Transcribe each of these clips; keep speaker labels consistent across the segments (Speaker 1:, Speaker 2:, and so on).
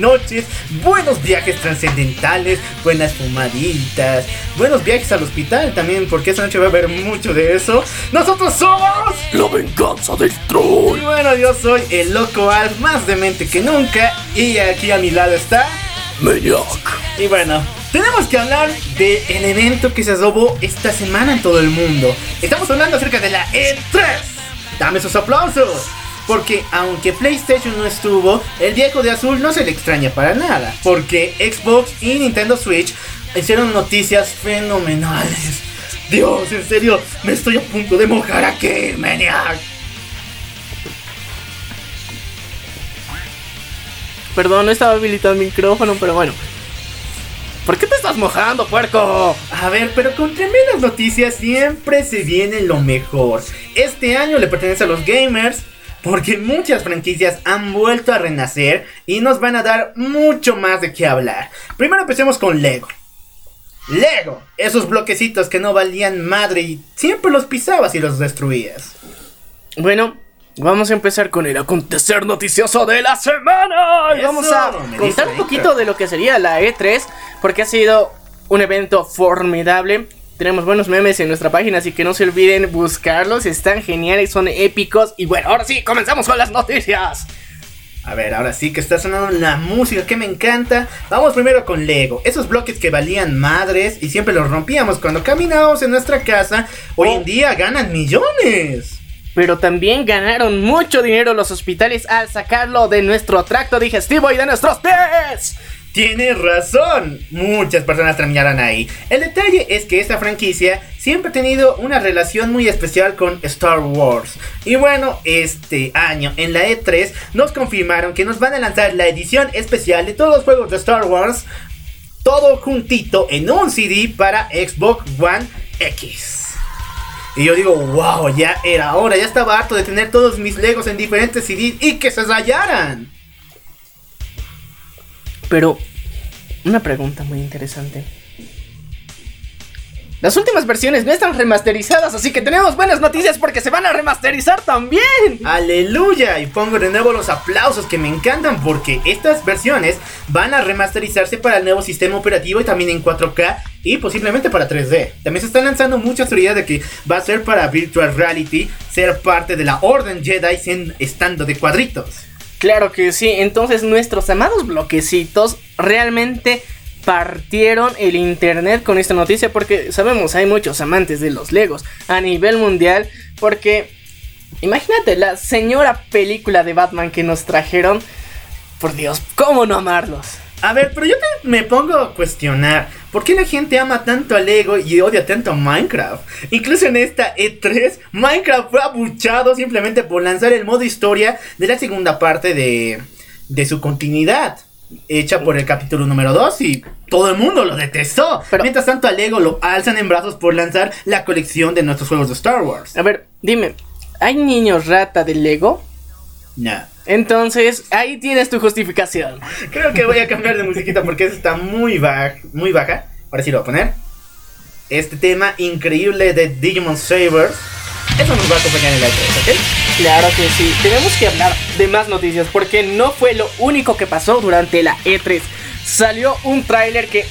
Speaker 1: Noches, buenos viajes trascendentales, buenas fumaditas, buenos viajes al hospital también, porque esta noche va a haber mucho de eso. Nosotros somos.
Speaker 2: La venganza del
Speaker 1: Y
Speaker 2: troll.
Speaker 1: bueno, yo soy el loco Alf, más demente que nunca, y aquí a mi lado está.
Speaker 2: Maniac.
Speaker 1: Y bueno, tenemos que hablar del evento que se robó esta semana en todo el mundo. Estamos hablando acerca de la E3. Dame sus aplausos. Porque aunque PlayStation no estuvo, el viejo de azul no se le extraña para nada. Porque Xbox y Nintendo Switch hicieron noticias fenomenales. Dios, en serio, me estoy a punto de mojar aquí, maniac.
Speaker 3: Perdón, no estaba habilitado el micrófono, pero bueno. ¿Por qué te estás mojando, puerco?
Speaker 1: A ver, pero con tremendas noticias siempre se viene lo mejor. Este año le pertenece a los gamers porque muchas franquicias han vuelto a renacer y nos van a dar mucho más de qué hablar. Primero empecemos con Lego. Lego, esos bloquecitos que no valían madre y siempre los pisabas y los destruías.
Speaker 3: Bueno, vamos a empezar con el acontecer noticioso de la semana. Y
Speaker 1: Eso,
Speaker 3: vamos a contar un poquito de lo que sería la E3, porque ha sido un evento formidable. Tenemos buenos memes en nuestra página, así que no se olviden buscarlos. Están geniales, son épicos. Y bueno, ahora sí, comenzamos con las noticias.
Speaker 1: A ver, ahora sí que está sonando la música que me encanta. Vamos primero con Lego. Esos bloques que valían madres y siempre los rompíamos cuando caminábamos en nuestra casa. Hoy
Speaker 3: Oh.
Speaker 1: en día ganan millones.
Speaker 3: Pero también ganaron mucho dinero los hospitales al sacarlo de nuestro tracto digestivo y de nuestros pies.
Speaker 1: Tienes razón. Muchas personas terminaron ahí. El detalle es que esta franquicia siempre ha tenido una relación muy especial con Star Wars. Y bueno, este año en la E3 nos confirmaron que nos van a lanzar la edición especial de todos los juegos de Star Wars. Todo juntito en un CD para Xbox One X. Y yo digo, wow, ya era hora, ya estaba harto de tener todos mis Legos en diferentes CDs y que se rayaran.
Speaker 3: Pero, una pregunta muy interesante. Las últimas versiones no están remasterizadas, así que tenemos buenas noticias porque se van a remasterizar también.
Speaker 1: Aleluya y pongo de nuevo los aplausos que me encantan porque estas versiones van a remasterizarse para el nuevo sistema operativo y también en 4K y posiblemente para 3D. También se están lanzando muchas teorías de que va a ser para Virtual Reality ser parte de la Orden Jedi sin- estando de cuadritos.
Speaker 3: Claro que sí, entonces nuestros amados bloquecitos realmente partieron el internet con esta noticia porque sabemos hay muchos amantes de los Legos a nivel mundial porque imagínate la señora película de Batman que nos trajeron, por Dios, ¿cómo no amarlos?
Speaker 1: A ver, pero yo me pongo a cuestionar, ¿por qué la gente ama tanto a Lego y odia tanto a Minecraft? Incluso en esta E3, Minecraft fue abuchado simplemente por lanzar el modo historia de la segunda parte de, de su continuidad. Hecha por el capítulo número 2 y todo el mundo lo detestó.
Speaker 3: Pero-
Speaker 1: Mientras tanto a Lego lo alzan en brazos por lanzar la colección de nuestros juegos de Star Wars.
Speaker 3: A ver, dime, ¿hay niños rata de Lego?
Speaker 1: No.
Speaker 3: Entonces, ahí tienes tu justificación.
Speaker 1: Creo que voy a cambiar de musiquita porque está muy baja, muy baja. Ahora sí lo voy a poner. Este tema increíble de Digimon Savers. Eso nos va a acompañar en la E3, ¿ok?
Speaker 3: Claro que sí, tenemos que hablar de más noticias porque no fue lo único que pasó durante la E3. Salió un tráiler que,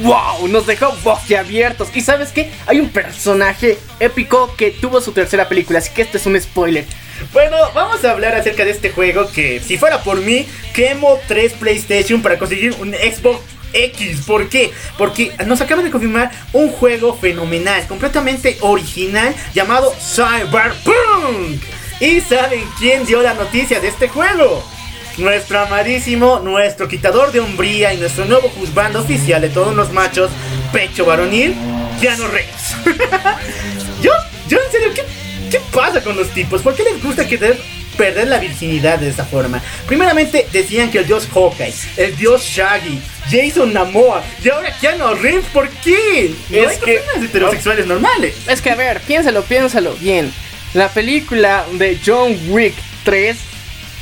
Speaker 3: wow, nos dejó boquiabiertos. Y sabes qué, hay un personaje épico que tuvo su tercera película, así que este es un spoiler.
Speaker 1: Bueno, vamos a hablar acerca de este juego que, si fuera por mí, quemo 3 PlayStation para conseguir un Xbox X. ¿Por qué? Porque nos acaban de confirmar un juego fenomenal, completamente original, llamado Cyberpunk. ¿Y saben quién dio la noticia de este juego? Nuestro amadísimo, nuestro quitador de hombría y nuestro nuevo juzgando oficial de todos los machos, pecho varonil, Keanu Reeves. yo, yo en serio, ¿qué, ¿qué pasa con los tipos? ¿Por qué les gusta querer perder la virginidad de esa forma? Primeramente decían que el dios Hawkeye, el dios Shaggy, Jason Namoa y ahora Keanu Reeves, ¿por qué? No
Speaker 3: Es
Speaker 1: hay
Speaker 3: que-
Speaker 1: personas heterosexuales normales.
Speaker 3: Es que a ver, piénsalo, piénsalo bien. La película de John Wick 3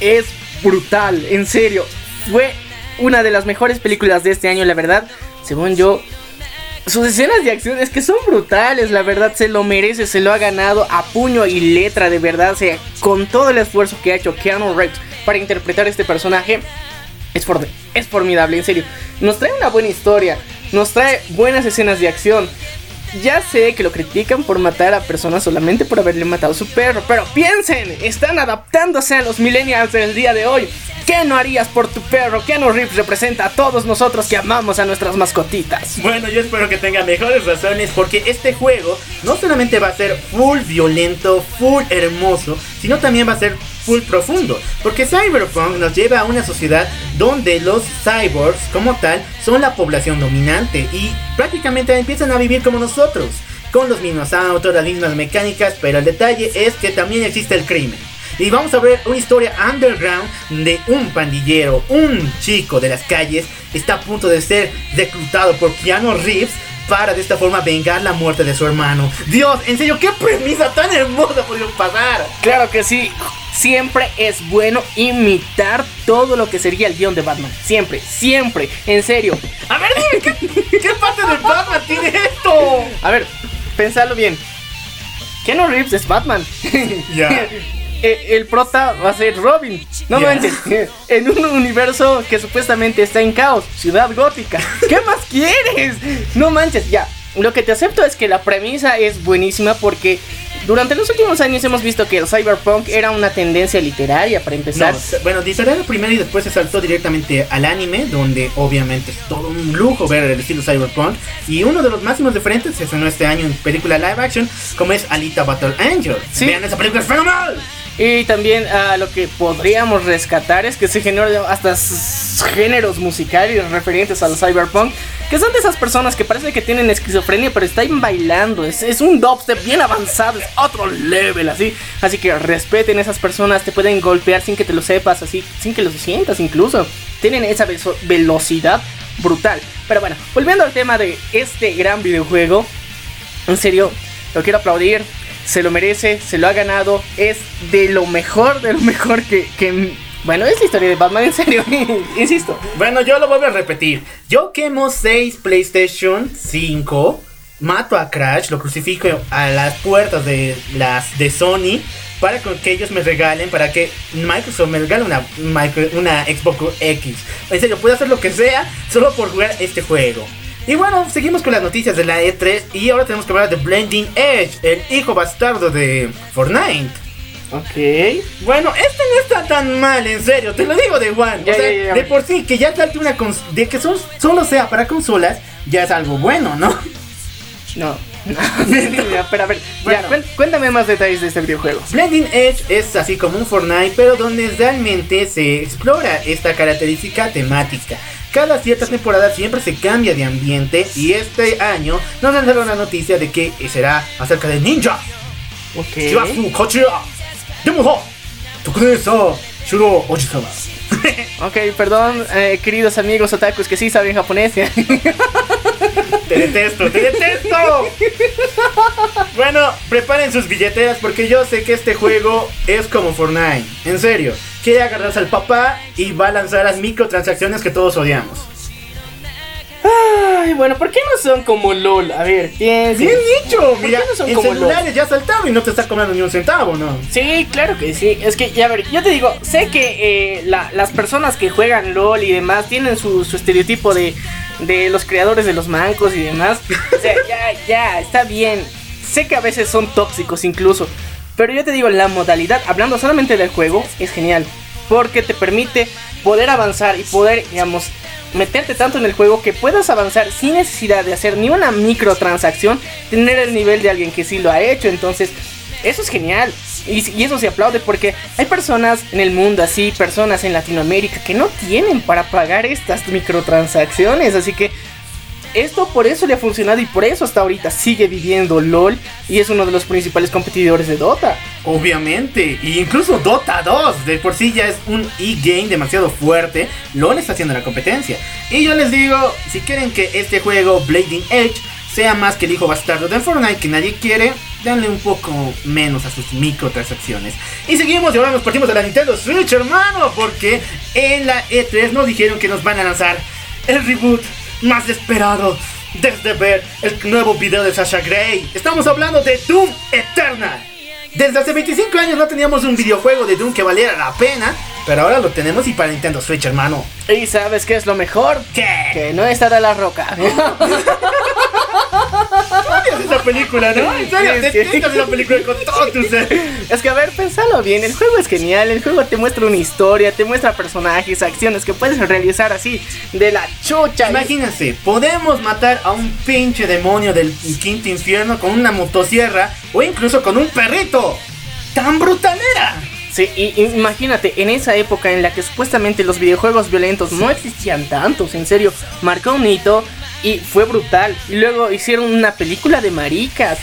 Speaker 3: es brutal, en serio. Fue una de las mejores películas de este año, la verdad. Según yo, sus escenas de acción es que son brutales, la verdad se lo merece, se lo ha ganado a puño y letra, de verdad. O sea, con todo el esfuerzo que ha hecho Keanu Reeves para interpretar este personaje, es, for- es formidable, en serio. Nos trae una buena historia, nos trae buenas escenas de acción. Ya sé que lo critican por matar a personas solamente por haberle matado a su perro, pero piensen, están adaptándose a los millennials del día de hoy. ¿Qué no harías por tu perro? Keanu Reeves representa a todos nosotros que amamos a nuestras mascotitas.
Speaker 1: Bueno, yo espero que tenga mejores razones porque este juego no solamente va a ser full violento, full hermoso, sino también va a ser full profundo. Porque Cyberpunk nos lleva a una sociedad donde los cyborgs como tal son la población dominante y prácticamente empiezan a vivir como nosotros. Con los mismos autos, las mismas mecánicas, pero el detalle es que también existe el crimen. Y vamos a ver una historia underground de un pandillero, un chico de las calles, está a punto de ser reclutado por Keanu Reeves para de esta forma vengar la muerte de su hermano. Dios, en serio, qué premisa tan hermosa podido pasar.
Speaker 3: Claro que sí, siempre es bueno imitar todo lo que sería el guion de Batman. Siempre, siempre, en serio.
Speaker 1: A ver, dime, ¿qué, qué parte de Batman tiene esto?
Speaker 3: A ver, pensalo bien. Keanu Reeves es Batman.
Speaker 1: Ya.
Speaker 3: El prota va a ser Robin. No manches. En un universo que supuestamente está en caos. Ciudad gótica. ¿Qué más quieres? No manches. Ya. Lo que te acepto es que la premisa es buenísima porque durante los últimos años hemos visto que el cyberpunk era una tendencia literaria para empezar.
Speaker 1: No, bueno, disparado primero y después se saltó directamente al anime, donde obviamente es todo un lujo ver el estilo cyberpunk. Y uno de los máximos referentes se estrenó este año en película live action, como es Alita Battle Angel.
Speaker 3: Sí.
Speaker 1: Vean esa película, es fenomenal.
Speaker 3: Y también ah, lo que podríamos rescatar es que se generó hasta géneros musicales referentes al cyberpunk, que son de esas personas que parece que tienen esquizofrenia, pero están bailando. Es, es un dubstep bien avanzado, es otro level así. Así que respeten esas personas, te pueden golpear sin que te lo sepas, así, sin que lo sientas incluso. Tienen esa veso- velocidad brutal. Pero bueno, volviendo al tema de este gran videojuego, en serio, lo quiero aplaudir. Se lo merece, se lo ha ganado. Es de lo mejor, de lo mejor que. bueno, es la historia de Batman, en serio. Insisto.
Speaker 1: Bueno, yo lo vuelvo a repetir. Yo quemo 6 PlayStation 5, mato a Crash, lo crucifico a las puertas de las de Sony para que ellos me regalen, para que Microsoft me regale una, una Xbox X. En serio, puedo hacer lo que sea solo por jugar este juego. Y bueno, seguimos con las noticias de la E3 y ahora tenemos que hablar de Blending Edge, el hijo bastardo de Fortnite.
Speaker 3: Ok.
Speaker 1: Bueno, este no está tan mal, en serio, te lo digo de Juan.
Speaker 3: Ya,
Speaker 1: o sea,
Speaker 3: ya, ya.
Speaker 1: de por sí, que ya salte una cons- de que son, solo sea para consolas, ya es algo bueno, ¿no?
Speaker 3: No. Ya, pero a ver, ya,
Speaker 1: Bueno.
Speaker 3: cuen- cuéntame más detalles de este videojuego.
Speaker 1: Blending Edge es así como un Fortnite, pero donde realmente se explora esta característica temática. Cada cierta temporada siempre se cambia de ambiente y este año nos lanzaron la noticia de que será acerca de ninja.
Speaker 3: Ok.
Speaker 1: Shibafu Kochira. Demoho. Tokunesa. Shuro Ojisama.
Speaker 3: Ok, perdón, eh, queridos amigos otakus que sí saben japonés.
Speaker 1: Te detesto, te detesto. Bueno, preparen sus billeteras porque yo sé que este juego es como Fortnite. En serio, quiere agarrarse al papá y va a lanzar las microtransacciones que todos odiamos.
Speaker 3: Ay, bueno, ¿por qué no son como LOL? A ver, piensen.
Speaker 1: Bien dicho, mira,
Speaker 3: no son
Speaker 1: en
Speaker 3: como
Speaker 1: celulares ya saltaba y no te está cobrando ni un centavo, ¿no?
Speaker 3: Sí, claro que sí. Es que, ya ver, yo te digo, sé que eh, la- las personas que juegan LOL y demás tienen su, su estereotipo de, de los creadores de los mancos y demás. O sea, ya, ya, está bien. Sé que a veces son tóxicos incluso. Pero yo te digo, la modalidad, hablando solamente del juego, es genial. Porque te permite poder avanzar y poder, digamos, meterte tanto en el juego que puedas avanzar sin necesidad de hacer ni una microtransacción, tener el nivel de alguien que sí lo ha hecho. Entonces, Eso es genial. Y, eso se aplaude porque hay personas en el mundo así, personas en Latinoamérica que no tienen para pagar estas microtransacciones. Así que esto por eso le ha funcionado y por eso hasta ahorita sigue viviendo LOL y es uno de los principales competidores de Dota.
Speaker 1: Obviamente, e incluso Dota 2 de por sí ya es un e-game demasiado fuerte, LOL está haciendo la competencia. Y yo les digo, si quieren que este juego Blading Edge sea más que el hijo bastardo de Fortnite que nadie quiere, denle un poco menos a sus microtransacciones. Y seguimos y ahora nos partimos de la Nintendo Switch, hermano, porque en la E3 nos dijeron que nos van a lanzar el reboot más esperado desde ver el nuevo video de Sasha Gray. Estamos hablando de Doom Eternal. Desde hace 25 años no teníamos un videojuego de Doom que valiera la pena, pero ahora lo tenemos y para Nintendo Switch, hermano.
Speaker 3: ¿Y sabes qué es lo mejor?
Speaker 1: ¿Qué?
Speaker 3: Que no está de la roca.
Speaker 1: odias esa película, ¿no? En serio,
Speaker 3: Sí, sí.
Speaker 1: esa película con todo tu ser.
Speaker 3: Es que a ver, pensalo bien, el juego es genial, el juego te muestra una historia, te muestra personajes, acciones que puedes realizar así de la chucha.
Speaker 1: Imagínense, podemos matar a un pinche demonio del quinto infierno con una motosierra o incluso con un perrito. ¡Tan brutal era!
Speaker 3: Sí, y, y imagínate, en esa época en la que supuestamente los videojuegos violentos no existían tantos, en serio, marcó un hito y fue brutal. Y luego hicieron una película de maricas.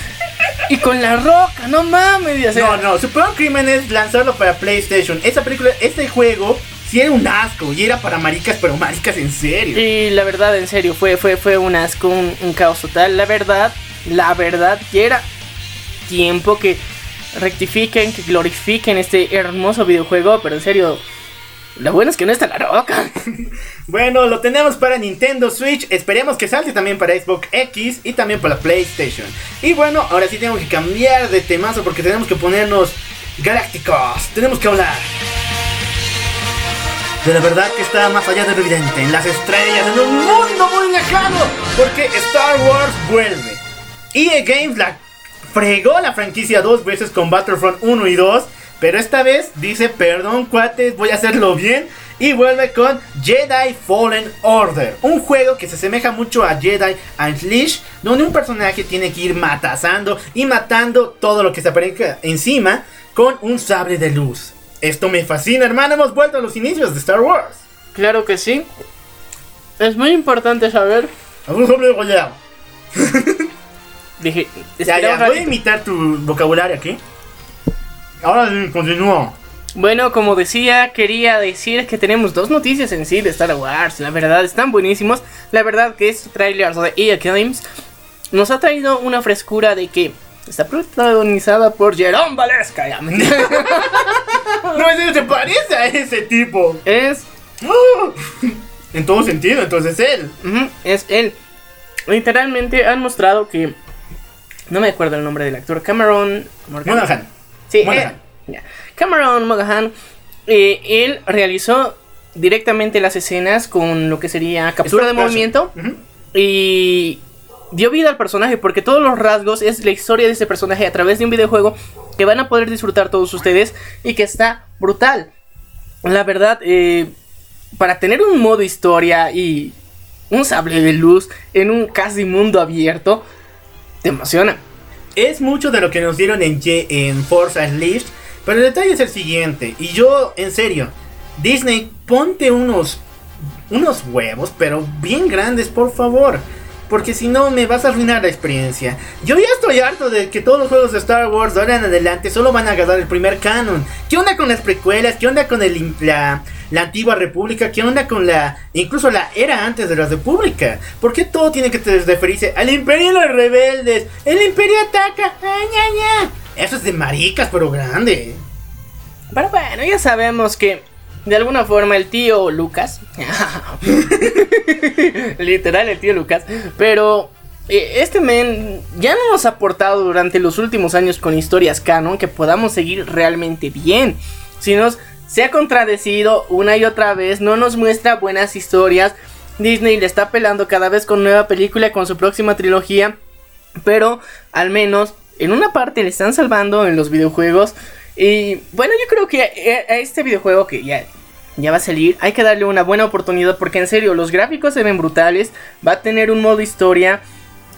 Speaker 3: Y con la roca, no mames. o sea,
Speaker 1: No, no, su peor crimen es lanzarlo para PlayStation. Esa película, este juego, sí era un asco y era para maricas, pero maricas en serio.
Speaker 3: Y la verdad, en serio, fue, fue, fue un asco, un, un caos total. La verdad, la verdad, ya era tiempo que rectifiquen, que glorifiquen este hermoso videojuego. Pero en serio, lo bueno es que no está la roca.
Speaker 1: Bueno, lo tenemos para Nintendo Switch. Esperemos que salte también para Xbox X y también para PlayStation. Y bueno, ahora sí tengo que cambiar de temazo porque tenemos que ponernos galácticos. Tenemos que hablar de la verdad que está más allá de lo evidente, en las estrellas, en un mundo muy lejano. Porque Star Wars vuelve. EA Games la fregó la franquicia dos veces con Battlefront 1 y 2. Pero esta vez dice, perdón cuates, voy a hacerlo bien. Y vuelve con Jedi Fallen Order. Un juego que se asemeja mucho a Jedi Unleashed. Donde un personaje tiene que ir matazando y matando todo lo que se aparezca encima con un sable de luz. Esto me fascina, hermano. Hemos vuelto a los inicios de Star Wars.
Speaker 3: Claro que sí. Es muy importante saber. Dije,
Speaker 1: Ya, ya, voy a imitar tu vocabulario aquí. Ahora continúo.
Speaker 3: Bueno, como decía, quería decir que tenemos dos noticias en sí de Star Wars. La verdad, están buenísimos. La verdad que este trailer de EA Games nos ha traído una frescura de que está protagonizada por Jerome Valesca. ya.
Speaker 1: No, en serio, te parece a ese tipo.
Speaker 3: es,
Speaker 1: En todo sentido, entonces él.
Speaker 3: ujú, es él. Literalmente han mostrado que... No me acuerdo el nombre del actor. Cameron Morgan.
Speaker 1: Monaghan.
Speaker 3: Sí,
Speaker 1: Monaghan.
Speaker 3: eh. Cameron Monaghan, eh, él realizó directamente las escenas con lo que sería captura de movimiento y dio vida al personaje porque todos los rasgos es la historia de ese personaje a través de un videojuego que van a poder disfrutar todos ustedes y que está brutal. La verdad, eh, para tener un modo historia y un sable de luz en un casi mundo abierto, te emociona.
Speaker 1: Es mucho de lo que nos dieron en, Ye- en Unleashed. Pero el detalle es el siguiente. Y yo, en serio, Disney, ponte unos, unos huevos, pero bien grandes, por favor. Porque si no, me vas a arruinar la experiencia. Yo ya estoy harto de que todos los juegos de Star Wars de ahora en adelante solo van a agarrar el primer canon. ¿Qué onda con las precuelas? ¿Qué onda con el, la, la antigua república? ¿Qué onda con la... incluso la era antes de la república? ¿Por qué todo tiene que referirse al imperio y los rebeldes? El imperio ataca. Ay, ña, ña. Eso es de maricas, pero grande.
Speaker 3: Pero bueno, ya sabemos que de alguna forma el tío Lucas, literal el tío Lucas, pero eh, este men ya no nos ha aportado durante los últimos años con historias canon que podamos seguir realmente bien, sino se ha contradecido una y otra vez, no nos muestra buenas historias. Disney le está pelando cada vez con nueva película con su próxima trilogía, pero al menos en una parte le están salvando en los videojuegos. Y bueno, yo creo que a a este videojuego que ya, ya va a salir, hay que darle una buena oportunidad porque en serio, los gráficos se ven brutales, va a tener un modo historia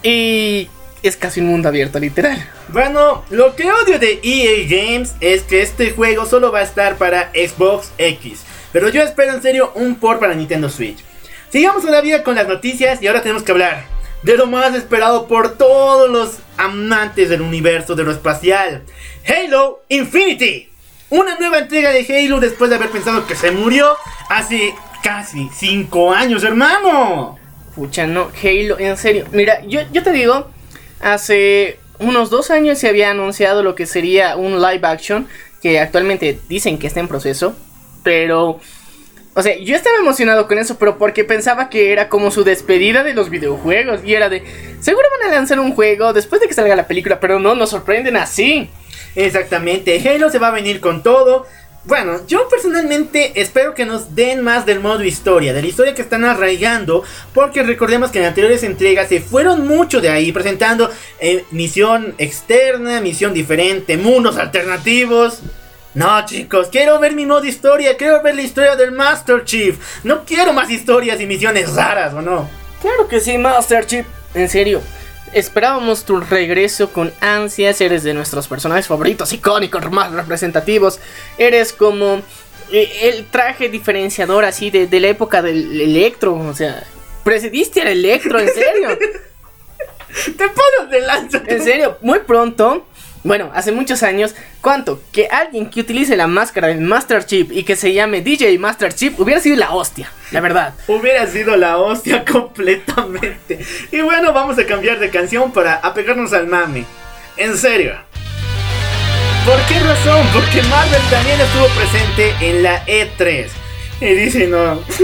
Speaker 3: y es casi un mundo abierto, literal.
Speaker 1: Bueno, lo que odio de EA Games es que este juego solo va a estar para Xbox X. Pero yo espero en serio un port para Nintendo Switch. Sigamos todavía con las noticias y ahora tenemos que hablar de lo más esperado por todos los amantes del universo de lo espacial. Halo Infinity. Una nueva entrega de Halo después de haber pensado que se murió hace casi 5 años, hermano.
Speaker 3: Pucha, no, Halo, en serio. Mira, yo, yo te digo, hace unos dos años se había anunciado lo que sería un live action, que actualmente dicen que está en proceso, pero... O sea, yo estaba emocionado con eso, pero porque pensaba que era como su despedida de los videojuegos. Y era de, seguro van a lanzar un juego después de que salga la película, pero no, nos sorprenden así.
Speaker 1: Exactamente, Halo se va a venir con todo. Bueno, yo personalmente espero que nos den más del modo historia, de la historia que están arraigando, porque recordemos que en anteriores entregas se fueron mucho de ahí, presentando eh, misión externa, misión diferente, mundos alternativos. No, chicos, quiero ver mi modo historia, quiero ver la historia del Master Chief. No quiero más historias y misiones raras, ¿o no?
Speaker 3: Claro que sí, Master Chief. En serio, Esperábamos tu regreso con ansias, eres de nuestros personajes favoritos, icónicos, más representativos. Eres como eh, el traje diferenciador así de, de, la época del electro, o sea, precediste al electro, en serio.
Speaker 1: Te pones de lanza.
Speaker 3: En serio, muy pronto bueno, hace muchos años, ¿cuánto? Que alguien que utilice la máscara del Master Chief y que se llame DJ Master Chief hubiera sido la hostia, la verdad.
Speaker 1: Hubiera sido la hostia completamente. Y bueno, vamos a cambiar de canción para apegarnos al mami. En serio. ¿Por qué razón? Porque Marvel también estuvo presente en la E3. Y dice no.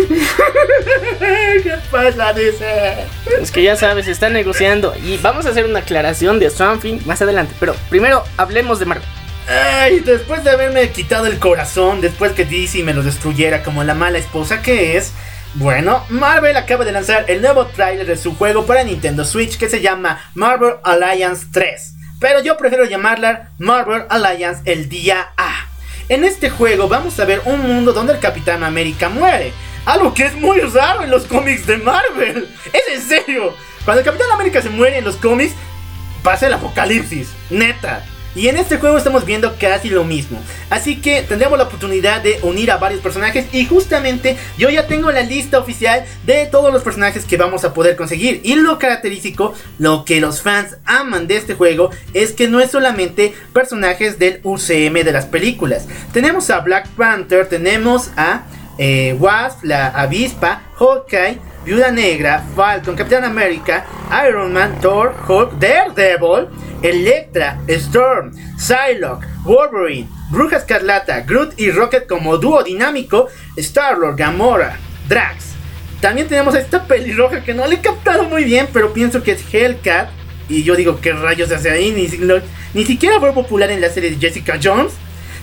Speaker 1: ¿Qué pasa? Dice.
Speaker 3: Es que ya sabes, está negociando. Y vamos a hacer una aclaración de Something más adelante. Pero primero hablemos de Marvel.
Speaker 1: Ay, después de haberme quitado el corazón, después que DC me lo destruyera como la mala esposa que es. Bueno, Marvel acaba de lanzar el nuevo trailer de su juego para Nintendo Switch que se llama Marvel Alliance 3. Pero yo prefiero llamarla Marvel Alliance el día A. En este juego vamos a ver un mundo donde el Capitán América muere. Algo que es muy raro en los cómics de Marvel. Es en serio. Cuando el Capitán América se muere en los cómics, pasa el apocalipsis. Neta. Y en este juego estamos viendo casi lo mismo. Así que tendremos la oportunidad de unir a varios personajes. Y justamente yo ya tengo la lista oficial de todos los personajes que vamos a poder conseguir. Y lo característico, lo que los fans aman de este juego, es que no es solamente personajes del UCM de las películas. Tenemos a Black Panther, tenemos a eh, Wasp, la avispa, Hawkeye. Viuda Negra, Falcon, Capitán América, Iron Man, Thor, Hulk, Daredevil, Electra, Storm, Psylocke, Wolverine, Bruja Escarlata, Groot y Rocket como dúo dinámico, Star-Lord, Gamora, Drax. También tenemos a esta pelirroja que no le he captado muy bien, pero pienso que es Hellcat. Y yo digo, ¿qué rayos hace ahí? Ni, ni siquiera fue popular en la serie de Jessica Jones.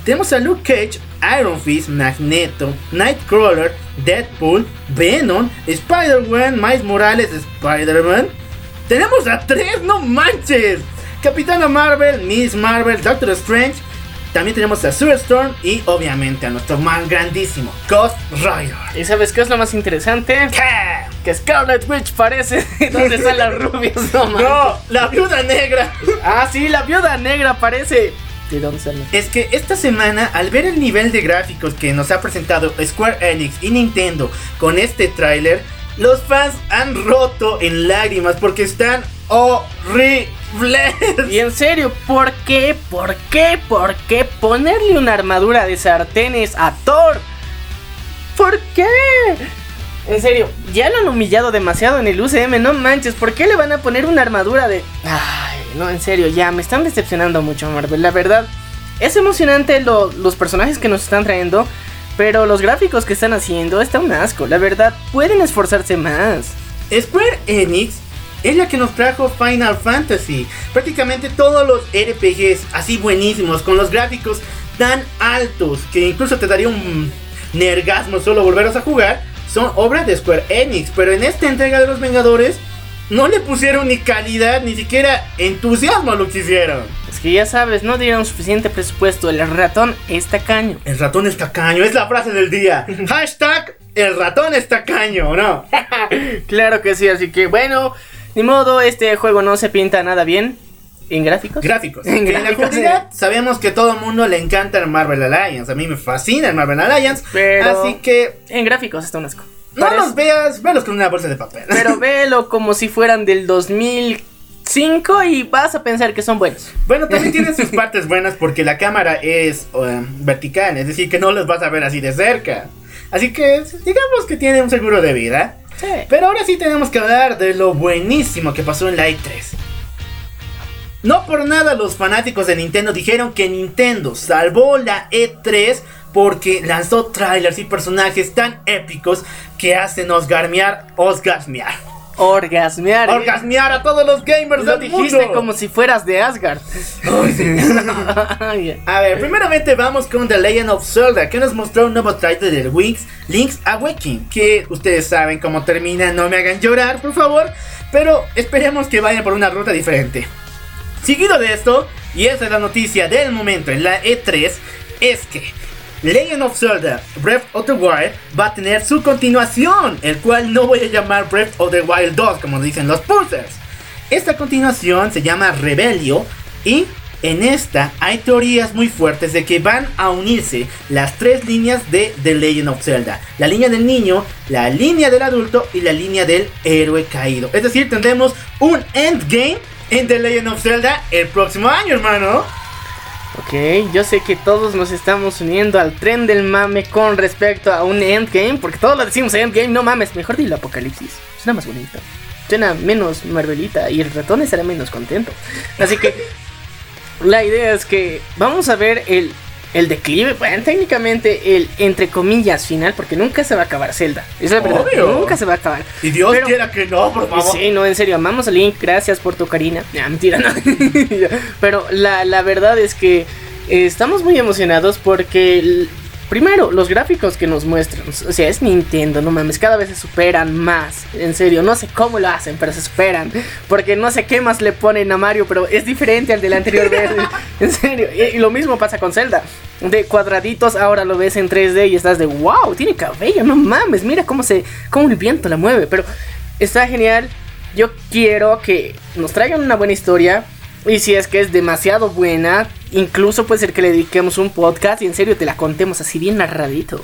Speaker 1: Tenemos a Luke Cage, Iron Fist, Magneto, Nightcrawler, Deadpool, Venom, Spider-Man, Miles Morales, Spider-Man. Tenemos a tres, no manches. Capitana Marvel, Miss Marvel, Doctor Strange. También tenemos a Sue Storm y obviamente a nuestro man grandísimo, Ghost Rider.
Speaker 3: ¿Y sabes qué es lo más interesante?
Speaker 1: ¿Qué?
Speaker 3: Que Scarlet Witch parece. ¿Dónde están las rubias?
Speaker 1: No, no, la viuda negra.
Speaker 3: ah, sí, la viuda negra parece. ¿De dónde están
Speaker 1: Es que esta semana, al ver el nivel de gráficos que nos ha presentado Square Enix y Nintendo con este tráiler, los fans han roto en lágrimas porque están horribles.
Speaker 3: Y en serio, ¿por qué? ¿Por qué? ¿Por qué ponerle una armadura de sartenes a Thor? ¿Por qué? En serio, ya lo han humillado demasiado en el UCM, no manches, ¿por qué le van a poner una armadura de... Ay, no, en serio, ya me están decepcionando mucho Marvel, la verdad. Es emocionante los personajes que nos están trayendo, pero los gráficos que están haciendo está un asco, la verdad, pueden esforzarse más.
Speaker 1: Square Enix es la que nos trajo Final Fantasy. Prácticamente todos los RPGs así buenísimos, con los gráficos tan altos, que incluso te daría un nergasmo solo volverlos a jugar son obras de Square Enix, pero en esta entrega de los Vengadores no le pusieron ni calidad, ni siquiera entusiasmo a lo que hicieron.
Speaker 3: Es que ya sabes, no dieron suficiente presupuesto. El ratón es tacaño.
Speaker 1: El ratón es tacaño, es la frase del día. Hashtag el ratón es tacaño, ¿no?
Speaker 3: claro que sí, así que bueno. Ni modo, este juego no se pinta nada bien. ¿En gráficos?
Speaker 1: Gráficos.
Speaker 3: En
Speaker 1: En, la
Speaker 3: gráficos,
Speaker 1: comunidad sabemos que todo el mundo le encanta el Marvel Alliance. A mí me fascina el Marvel Alliance.
Speaker 3: Pero-
Speaker 1: Así que
Speaker 3: En gráficos está un asco.
Speaker 1: no
Speaker 3: Parece-
Speaker 1: los veas, velos con una bolsa de papel.
Speaker 3: Pero velo como si fueran del 2005 y vas a pensar que son buenos.
Speaker 1: Bueno, también tiene sus partes buenas porque la cámara es eh, vertical, es decir, que no los vas a ver así de cerca. Así que digamos que tiene un seguro de vida.
Speaker 3: Sí.
Speaker 1: Pero ahora sí tenemos que hablar de lo buenísimo que pasó en la E3. No por nada los fanáticos de Nintendo dijeron que Nintendo salvó la E3 porque lanzó trailers y personajes tan épicos que hacen osgarmear, osgasmear.
Speaker 3: Orgasmear. ¿eh?
Speaker 1: Orgasmear a todos los gamers
Speaker 3: Lo
Speaker 1: del
Speaker 3: dijiste
Speaker 1: mundo.
Speaker 3: como si fueras de Asgard.
Speaker 1: A ver, primeramente vamos con The Legend of Zelda, que nos mostró un nuevo trailer de Wings, Link's Awakening, que ustedes saben cómo termina, no me hagan llorar, por favor, pero esperemos que vayan por una ruta diferente. Seguido de esto, y esa es la noticia del momento en la E3, es que Legend of Zelda Breath of the Wild va a tener su continuación, el cual no voy a llamar Breath of the Wild 2 como dicen los pulsers. Esta continuación se llama Rebelio y en esta hay teorías muy fuertes de que van a unirse las tres líneas de The Legend of Zelda. La línea del niño, la línea del adulto y la línea del héroe caído. Es decir, tendremos un endgame en The Legend of Zelda el próximo año, hermano.
Speaker 3: Ok, yo sé que todos nos estamos uniendo al tren del mame con respecto a un endgame, porque todos lo decimos endgame, no mames, mejor dilo apocalipsis, suena más bonito, suena menos marvelita y el ratón estará menos contento. Así que la idea es que vamos a ver el, el declive, bueno, técnicamente el entre comillas final, porque nunca se va a acabar Zelda, es la verdad,
Speaker 1: Obvio.
Speaker 3: nunca se va a acabar.
Speaker 1: Y Dios
Speaker 3: Pero-
Speaker 1: quiera que no, por favor.
Speaker 3: Sí, no, en serio, amamos a Link, gracias por tu carina. Nah, mentira, no. Pero la, la verdad es que eh, estamos muy emocionados porque, primero, los gráficos que nos muestran, o sea, es Nintendo, no mames, cada vez se superan más. En serio, no sé cómo lo hacen, pero se superan. Porque no sé qué más le ponen a Mario, pero es diferente al del anterior vez. En serio, y, y lo mismo pasa con Zelda. De cuadraditos, ahora lo ves en 3D y estás de wow, tiene cabello, no mames, mira cómo se, cómo el viento la mueve, pero está genial. Yo quiero que nos traigan una buena historia. Y si es que es demasiado buena, incluso puede ser que le dediquemos un podcast y en serio te la contemos así bien narradito.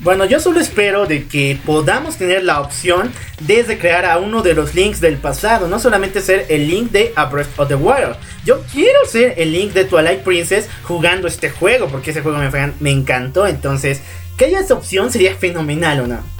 Speaker 1: Bueno, yo solo espero de que podamos tener la opción de recrear a uno de los links del pasado, no solamente ser el link de A Breath of the Wild. Yo quiero ser el link de Twilight Princess jugando este juego, porque ese juego me, me encantó, entonces que haya esa opción sería fenomenal, ¿o no?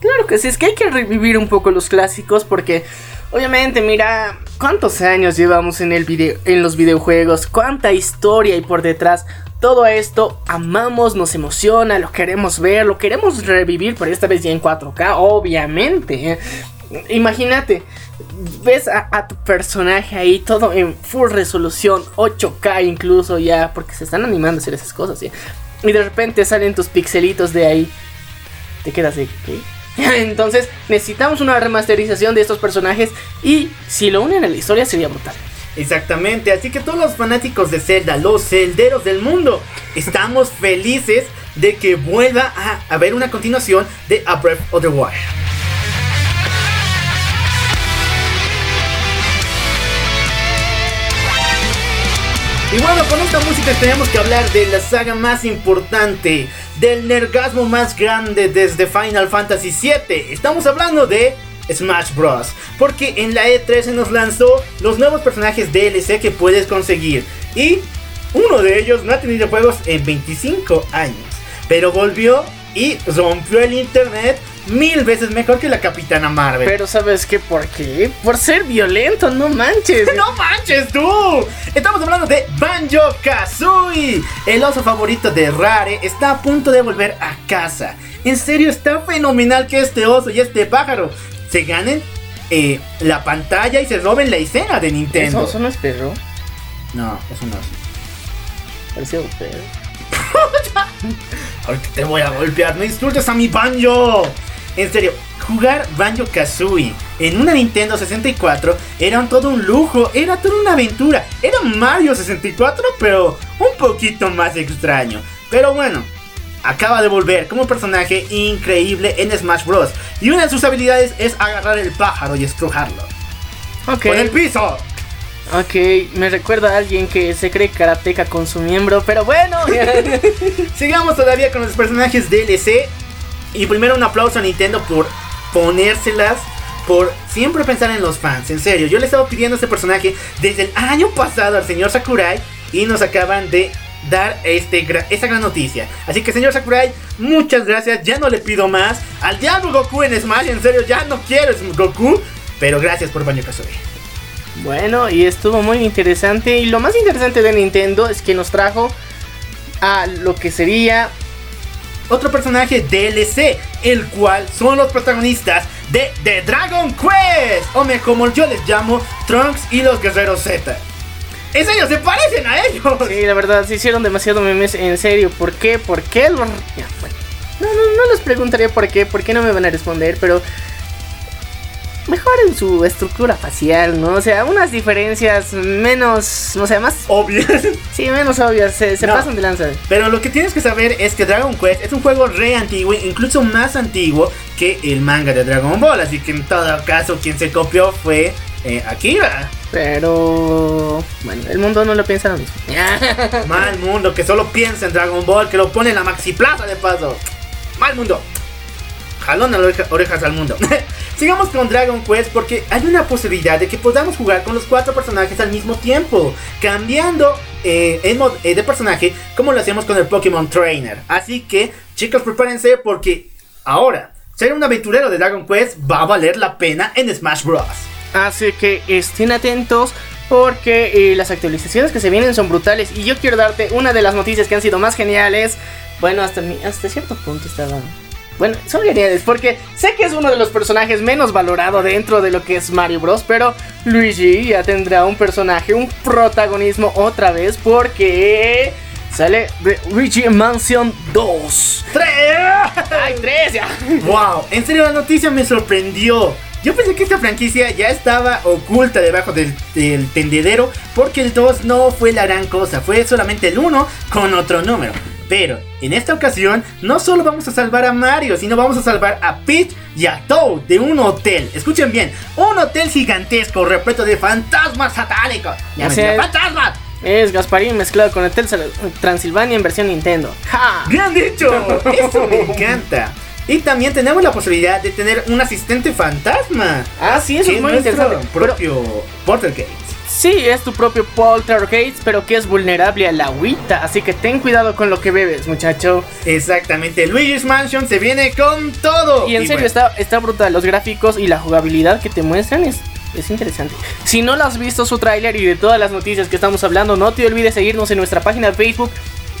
Speaker 3: Claro que sí, es que hay que revivir un poco los clásicos porque obviamente mira cuántos años llevamos en el video en los videojuegos, cuánta historia hay por detrás. Todo esto amamos, nos emociona, lo queremos ver, lo queremos revivir, pero esta vez ya en 4K, obviamente. ¿eh? Imagínate, ves a, tu personaje ahí todo en full resolución, 8K incluso ya, porque se están animando a hacer esas cosas, ¿sí? Y de repente salen tus pixelitos de ahí. Te quedas de ¿qué? Entonces necesitamos una remasterización de estos personajes y si lo unen a la historia sería brutal.
Speaker 1: Exactamente, así que todos los fanáticos de Zelda, los celderos del mundo, estamos felices de que vuelva a haber una continuación de A Breath of the Wild. Y bueno, con esta música tenemos que hablar de la saga más importante, del nergasmo más grande desde Final Fantasy VII. Estamos hablando de Smash Bros. Porque en la E3 se nos lanzó los nuevos personajes DLC que puedes conseguir. Y uno de ellos no ha tenido juegos en 25 años. Pero volvió y rompió el internet mil veces mejor que la Capitana Marvel.
Speaker 3: Pero ¿sabes qué? ¿Por qué? Por ser violento, no manches.
Speaker 1: ¡No manches tú! Estamos hablando de Banjo Kazooie. El oso favorito de Rare está a punto de volver a casa. En serio, está fenomenal que este oso y este pájaro se ganen eh, la pantalla y se roben la escena de Nintendo.
Speaker 3: ¿Eso, eso no es perro?
Speaker 1: No, eso no es.
Speaker 3: Parecía un perro.
Speaker 1: Ahorita te voy a golpear, no insultes a mi Banjo. En serio, jugar Banjo Kazooie en una Nintendo 64 era un- todo un lujo, era toda una aventura. Era Mario 64, pero un poquito más extraño. Pero bueno, acaba de volver como personaje increíble en Smash Bros. Y una de sus habilidades es agarrar el pájaro y estrujarlo.
Speaker 3: Ok.
Speaker 1: Con el piso.
Speaker 3: Ok, me recuerda a alguien que se cree karateca con su miembro, pero bueno.
Speaker 1: Sigamos todavía con los personajes DLC. Y primero un aplauso a Nintendo por ponérselas. Por siempre pensar en los fans. En serio, yo le estaba pidiendo a este personaje desde el año pasado al señor Sakurai. Y nos acaban de dar este, esta gran noticia. Así que señor Sakurai, muchas gracias. Ya no le pido más. Al diablo Goku en Smash. En serio, ya no quiero Goku. Pero gracias por Banjo Kazooie.
Speaker 3: bueno, y estuvo muy interesante. Y lo más interesante de Nintendo es que nos trajo a lo que sería.
Speaker 1: Otro personaje DLC, el cual son los protagonistas de The Dragon Quest, o como yo les llamo, Trunks y los Guerreros Z. En serio, se parecen a ellos.
Speaker 3: Sí, la verdad, se hicieron demasiado memes. En serio, ¿por qué? ¿Por qué? No, no, no les preguntaré por qué. ¿Por qué no me van a responder? Pero. Mejoren su estructura facial, ¿no? O sea, unas diferencias menos. No sé, más.
Speaker 1: Obvio.
Speaker 3: Sí, menos obvias. Se, se
Speaker 1: No.
Speaker 3: pasan de lanza.
Speaker 1: Pero lo que tienes que saber es que Dragon Quest es un juego re antiguo, incluso más antiguo que el manga de Dragon Ball. Así que en todo caso, quien se copió fue eh, Akira.
Speaker 3: Pero. Bueno, el mundo no lo piensa lo mismo.
Speaker 1: Mal mundo, que solo piensa en Dragon Ball, que lo pone en la maxi plaza de paso. Mal mundo. Jalón a las oreja- orejas al mundo. Sigamos con Dragon Quest porque hay una posibilidad de que podamos jugar con los cuatro personajes al mismo tiempo, cambiando eh, el mod- eh, de personaje como lo hacemos con el Pokémon Trainer. Así que, chicos, prepárense porque ahora ser un aventurero de Dragon Quest va a valer la pena en Smash Bros.
Speaker 3: Así que estén atentos porque eh, las actualizaciones que se vienen son brutales. Y yo quiero darte una de las noticias que han sido más geniales. Bueno, hasta, mi- hasta cierto punto estaba... Bueno, son geniales porque sé que es uno de los personajes menos valorado dentro de lo que es Mario Bros. Pero Luigi ya tendrá un personaje, un protagonismo otra vez porque sale de Luigi Mansion 2.
Speaker 1: ¡Tres!
Speaker 3: ¡Ay, tres ya!
Speaker 1: Wow, en serio la noticia me sorprendió. Yo pensé que esta franquicia ya estaba oculta debajo del, del tendedero porque el 2 no fue la gran cosa, fue solamente el 1 con otro número. Pero en esta ocasión no solo vamos a salvar a Mario, sino vamos a salvar a Peach y a Toad de un hotel. Escuchen bien, un hotel gigantesco repleto de fantasmas satánicos. Ya
Speaker 3: sea,
Speaker 1: fantasmas.
Speaker 3: Es Gasparín mezclado con Hotel Transilvania en versión Nintendo. ¡Ja!
Speaker 1: Bien dicho, eso me encanta. Y también tenemos la posibilidad de tener un asistente fantasma.
Speaker 3: Ah, sí, eso es muy interesante. Pero,
Speaker 1: propio Poltergeist.
Speaker 3: Sí, es tu propio Poltergeist, pero que es vulnerable a la agüita. Así que ten cuidado con lo que bebes, muchacho.
Speaker 1: Exactamente, Luigi's Mansion se viene con todo.
Speaker 3: Y en serio,
Speaker 1: bueno,
Speaker 3: está, está brutal. Los gráficos y la jugabilidad que te muestran es, es interesante. Si no lo has visto su tráiler y de todas las noticias que estamos hablando, no te olvides seguirnos en nuestra página de Facebook.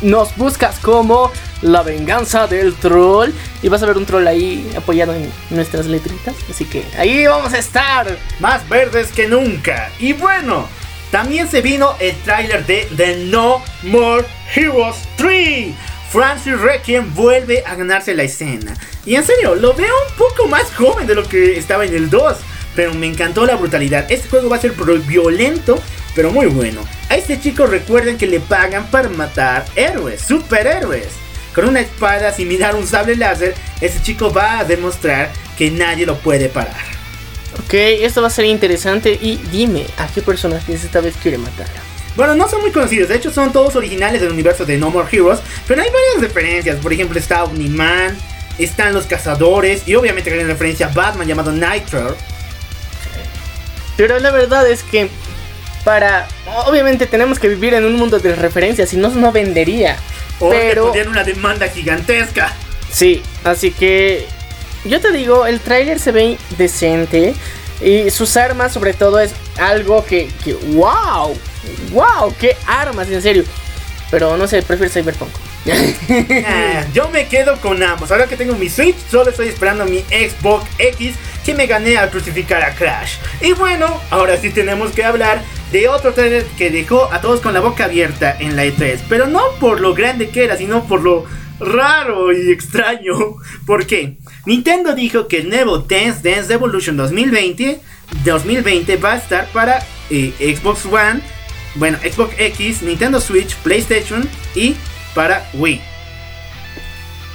Speaker 3: Nos buscas como La Venganza del Troll. Y vas a ver un troll ahí apoyado en nuestras letritas. Así que ahí vamos a estar.
Speaker 1: más verdes que nunca. Y bueno, también se vino el tráiler de The No More Heroes 3. Francis Requiem vuelve a ganarse la escena. Y en serio, lo veo un poco más joven de lo que estaba en el 2. Pero me encantó la brutalidad. Este juego va a ser violento, pero muy bueno. A este chico recuerden que le pagan para matar héroes, superhéroes. Con una espada similar a un sable láser, este chico va a demostrar que nadie lo puede parar.
Speaker 3: Ok, esto va a ser interesante. Y dime, ¿a qué personajes esta vez quiere matar?
Speaker 1: Bueno, no son muy conocidos, de hecho son todos originales del universo de No More Heroes, pero hay varias referencias, por ejemplo está Omni-Man, están los cazadores y obviamente hay una referencia a Batman llamado Nitro.
Speaker 3: Pero la verdad es que para... Obviamente tenemos que vivir en un mundo de referencias, si no, no vendería.
Speaker 1: O
Speaker 3: Pero-
Speaker 1: que una demanda gigantesca.
Speaker 3: Sí, así que yo te digo, el tráiler se ve decente y sus armas sobre todo es algo que, que wow, wow, qué armas en serio. Pero no sé, prefiero Cyberpunk.
Speaker 1: Ah, yo me quedo con ambos. Ahora que tengo mi Switch, solo estoy esperando mi Xbox X que me gané al crucificar a Crash. Y bueno, ahora sí tenemos que hablar de otro trailer que dejó a todos con la boca abierta en la E3. Pero no por lo grande que era, sino por lo raro y extraño. ¿Por qué? Nintendo dijo que el nuevo Dance Dance Evolution 2020, 2020 va a estar para eh, Xbox One, bueno, Xbox X, Nintendo Switch, PlayStation y para Wii.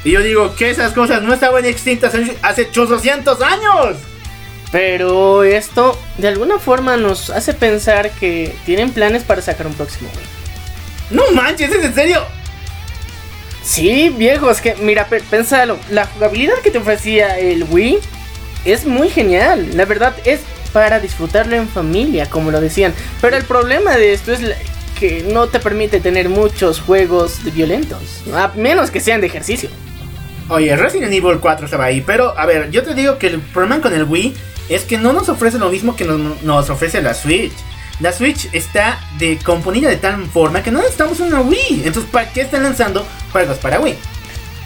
Speaker 1: Y yo digo que esas cosas no estaban extintas hace 800 años.
Speaker 3: Pero esto de alguna forma nos hace pensar que tienen planes para sacar un próximo juego.
Speaker 1: No manches, ¿es en serio?
Speaker 3: Sí, viejo, es que mira, pe- pensalo, la jugabilidad que te ofrecía el Wii es muy genial. La verdad es para disfrutarlo en familia, como lo decían. Pero el problema de esto es que no te permite tener muchos juegos violentos, a menos que sean de ejercicio.
Speaker 1: Oye, Resident Evil 4 estaba ahí, pero a ver, yo te digo que el problema con el Wii es que no nos ofrece lo mismo que nos, nos ofrece la Switch. La Switch está de componida de tal forma que no necesitamos una Wii. Entonces, ¿para qué están lanzando juegos para Wii?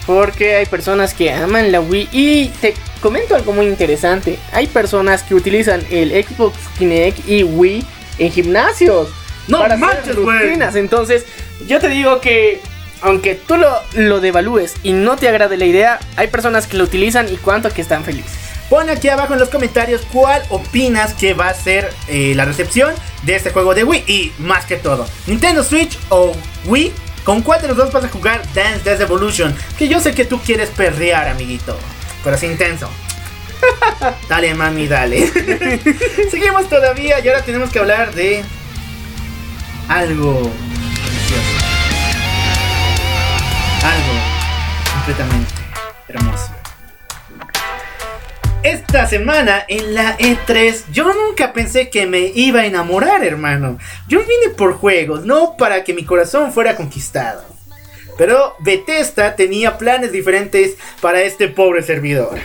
Speaker 3: Porque hay personas que aman la Wii y te comento algo muy interesante. Hay personas que utilizan el Xbox Kinect y Wii en gimnasios.
Speaker 1: No
Speaker 3: para hacer
Speaker 1: manches, güey.
Speaker 3: rutinas. Entonces, yo te digo que aunque tú lo, lo devalúes y no te agrade la idea, hay personas que lo utilizan y cuánto que están felices.
Speaker 1: Pon aquí abajo en los comentarios cuál opinas que va a ser eh, la recepción de este juego de Wii. Y más que todo, Nintendo Switch o Wii, ¿con cuál de los dos vas a jugar Dance Dance Evolution? Que yo sé que tú quieres perrear, amiguito. Pero es intenso. dale, mami, dale. Seguimos todavía y ahora tenemos que hablar de algo delicioso. Algo completamente hermoso. Esta semana en la E3 yo nunca pensé que me iba a enamorar, hermano. Yo vine por juegos, no para que mi corazón fuera conquistado. Pero Bethesda tenía planes diferentes para este pobre servidor.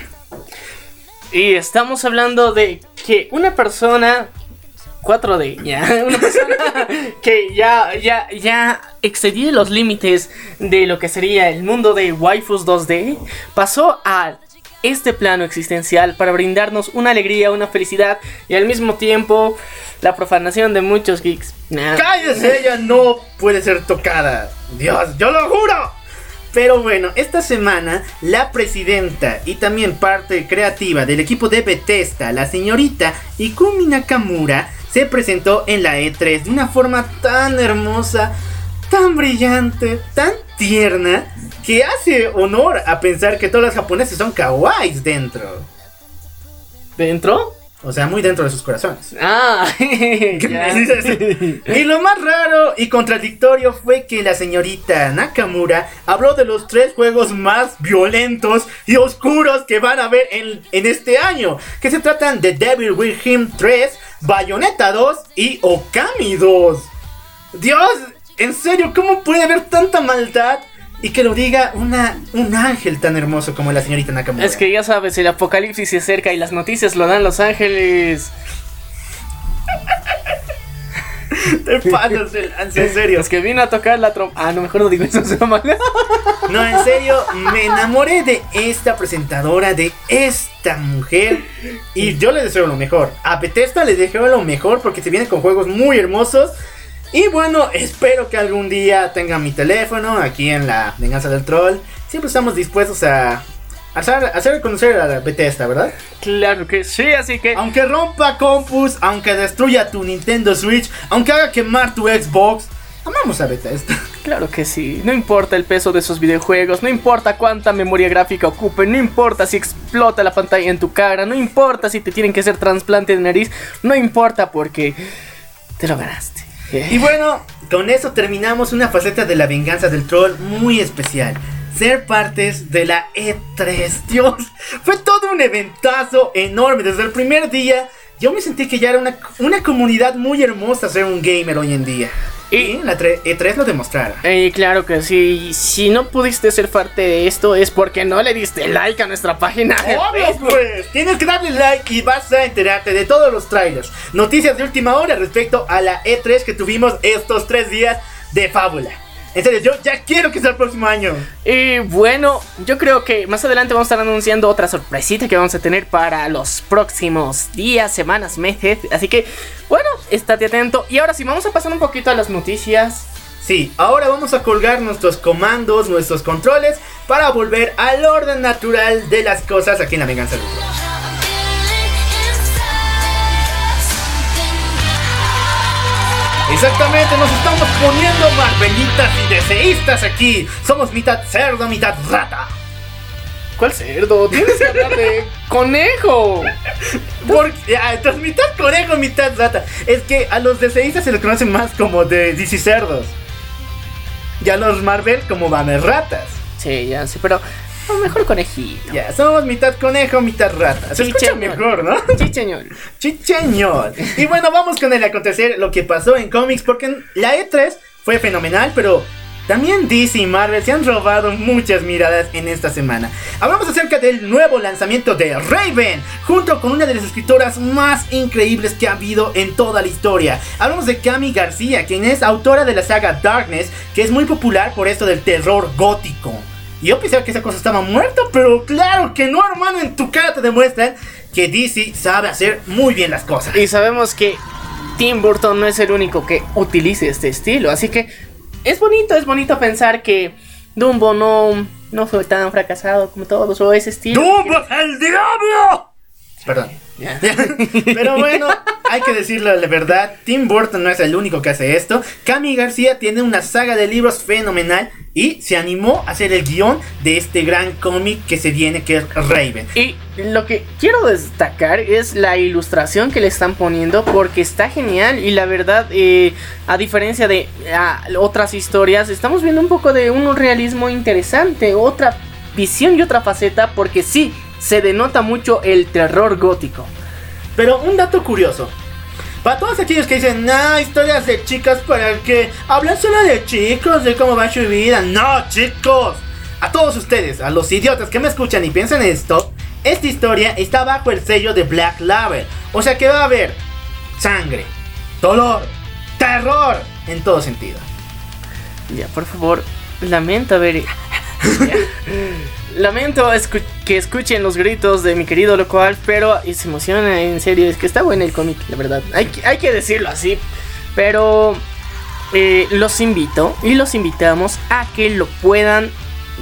Speaker 3: Y estamos hablando de que una persona 4D, ya, una persona que ya, ya, ya excedía los límites de lo que sería el mundo de waifus 2D, pasó a este plano existencial para brindarnos una alegría, una felicidad y al mismo tiempo la profanación de muchos geeks. Nah.
Speaker 1: ¡Cállese! Ella no puede ser tocada. Dios, yo lo juro. Pero bueno, esta semana la presidenta y también parte creativa del equipo de Bethesda, la señorita Ikumi Nakamura, se presentó en la E3 de una forma tan hermosa, tan brillante, tan tierna, que hace honor a pensar que todos los japoneses son kawaiis dentro.
Speaker 3: ¿Dentro?
Speaker 1: O sea, muy dentro de sus corazones.
Speaker 3: Ah,
Speaker 1: y lo más raro y contradictorio fue que la señorita Nakamura habló de los tres juegos más violentos y oscuros que van a ver en, en este año, que se tratan de Devil With Him 3, Bayonetta 2 y Okami 2. Dios, en serio, ¿cómo puede haber tanta maldad? Y que lo diga una, un ángel tan hermoso como la señorita Nakamura.
Speaker 3: Es que ya sabes, el apocalipsis se acerca y las noticias lo dan Los Ángeles.
Speaker 1: te pasas el en serio.
Speaker 3: Es que vino a tocar la trompa. Ah, no, mejor no digo eso, se llama.
Speaker 1: No, en serio, me enamoré de esta presentadora, de esta mujer. Y yo le deseo lo mejor. A Bethesda le deseo lo mejor porque se viene con juegos muy hermosos. Y bueno, espero que algún día tenga mi teléfono aquí en la Venganza del Troll. Siempre estamos dispuestos a hacer, hacer conocer a la Bethesda, ¿verdad?
Speaker 3: Claro que sí, así que.
Speaker 1: Aunque rompa compus, aunque destruya tu Nintendo Switch, aunque haga quemar tu Xbox, amamos a Bethesda.
Speaker 3: Claro que sí. No importa el peso de esos videojuegos, no importa cuánta memoria gráfica ocupen, no importa si explota la pantalla en tu cara, no importa si te tienen que hacer trasplante de nariz, no importa porque te lo ganaste.
Speaker 1: Y bueno, con eso terminamos una faceta de la venganza del troll muy especial. Ser partes de la E3, Dios, fue todo un eventazo enorme. Desde el primer día, yo me sentí que ya era una, una comunidad muy hermosa ser un gamer hoy en día. Y la tre- E3 lo demostraron.
Speaker 3: Y claro que sí, si no pudiste ser parte de esto es porque no le diste like a nuestra página
Speaker 1: Obvio, pues, tienes que darle like y vas a enterarte de todos los trailers, noticias de última hora respecto a la E3 que tuvimos estos tres días de fábula. En serio, yo ya quiero que sea el próximo año.
Speaker 3: Y bueno, yo creo que más adelante vamos a estar anunciando otra sorpresita que vamos a tener para los próximos días, semanas, meses. Así que, bueno, estate atento. Y ahora sí, vamos a pasar un poquito a las noticias.
Speaker 1: Sí, ahora vamos a colgar nuestros comandos, nuestros controles, para volver al orden natural de las cosas aquí en la venganza Exactamente, nos estamos poniendo marvelitas y deseístas aquí. Somos mitad cerdo, mitad rata.
Speaker 3: ¿Cuál cerdo? Tienes que hablar de conejo.
Speaker 1: Porque, ya, entonces, mitad conejo, mitad rata. Es que a los DCistas se les conoce más como de DC cerdos. Y a los Marvel como mames ratas.
Speaker 3: Sí, ya sí, pero lo mejor conejito.
Speaker 1: Ya, somos mitad conejo, mitad rata. Se escucha mejor, ¿no?
Speaker 3: Chicheñol.
Speaker 1: Chicheñol. Y bueno, vamos con el acontecer, lo que pasó en cómics, porque la E3 fue fenomenal, pero también DC y Marvel se han robado muchas miradas en esta semana. Hablamos acerca del nuevo lanzamiento de Raven, junto con una de las escritoras más increíbles que ha habido en toda la historia. Hablamos de Cami García, quien es autora de la saga Darkness, que es muy popular por esto del terror gótico. Y yo pensaba que esa cosa estaba muerta, pero claro que no, hermano, en tu cara te demuestran que DC sabe hacer muy bien las cosas.
Speaker 3: Y sabemos que Tim Burton no es el único que utilice este estilo. Así que es bonito, es bonito pensar que Dumbo no, no fue tan fracasado como todos o ese estilo.
Speaker 1: ¡Dumbo es el diablo! Perdón. Pero bueno, hay que decirlo de verdad, Tim Burton no es el único que hace esto. Cami García tiene una saga de libros fenomenal y se animó a hacer el guion de este gran cómic que se viene, que es Raven.
Speaker 3: Y lo que quiero destacar es la ilustración que le están poniendo porque está genial y la verdad, eh, a diferencia de ah, otras historias, estamos viendo un poco de un realismo interesante, otra visión y otra faceta porque sí, se denota mucho el terror gótico.
Speaker 1: Pero un dato curioso. Para todos aquellos que dicen, nah, historias de chicas para el que hablan solo de chicos, de cómo va su vida. No, chicos. A todos ustedes, a los idiotas que me escuchan y piensan esto, esta historia está bajo el sello de Black Label. O sea que va a haber sangre, dolor, terror, en todo sentido.
Speaker 3: Ya, por favor, lamento ver. Lamento que escuchen los gritos de mi querido local, pero se emociona, en serio, es que está bueno el cómic, la verdad. Hay, que- decirlo así. Pero eh, los invito y los invitamos a que lo puedan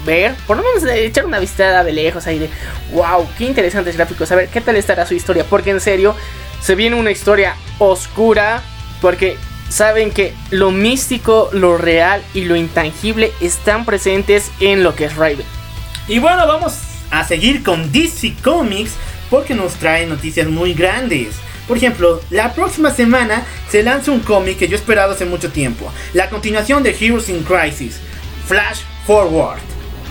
Speaker 3: ver, por lo menos echar una vistada de lejos ahí de, wow, qué interesantes gráficos, a ver qué tal estará su historia, porque en serio, se viene una historia oscura, porque saben que lo místico, lo real y lo intangible están presentes en lo que es Raven.
Speaker 1: Y bueno, vamos a seguir con DC Comics porque nos trae noticias muy grandes. Por ejemplo, la próxima semana se lanza un cómic que yo he esperado hace mucho tiempo. La continuación de Heroes in Crisis, Flash Forward.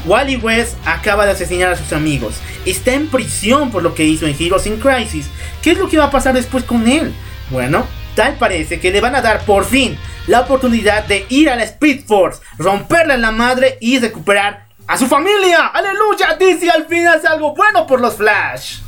Speaker 1: Wally West acaba de asesinar a sus amigos. Está en prisión por lo que hizo en Heroes in Crisis. ¿Qué es lo que va a pasar después con él? Bueno, tal parece que le van a dar por fin la oportunidad de ir a la Speed Force, romperle la madre y recuperar a su familia. ¡Aleluya! DC al fin hace algo bueno por los Flash.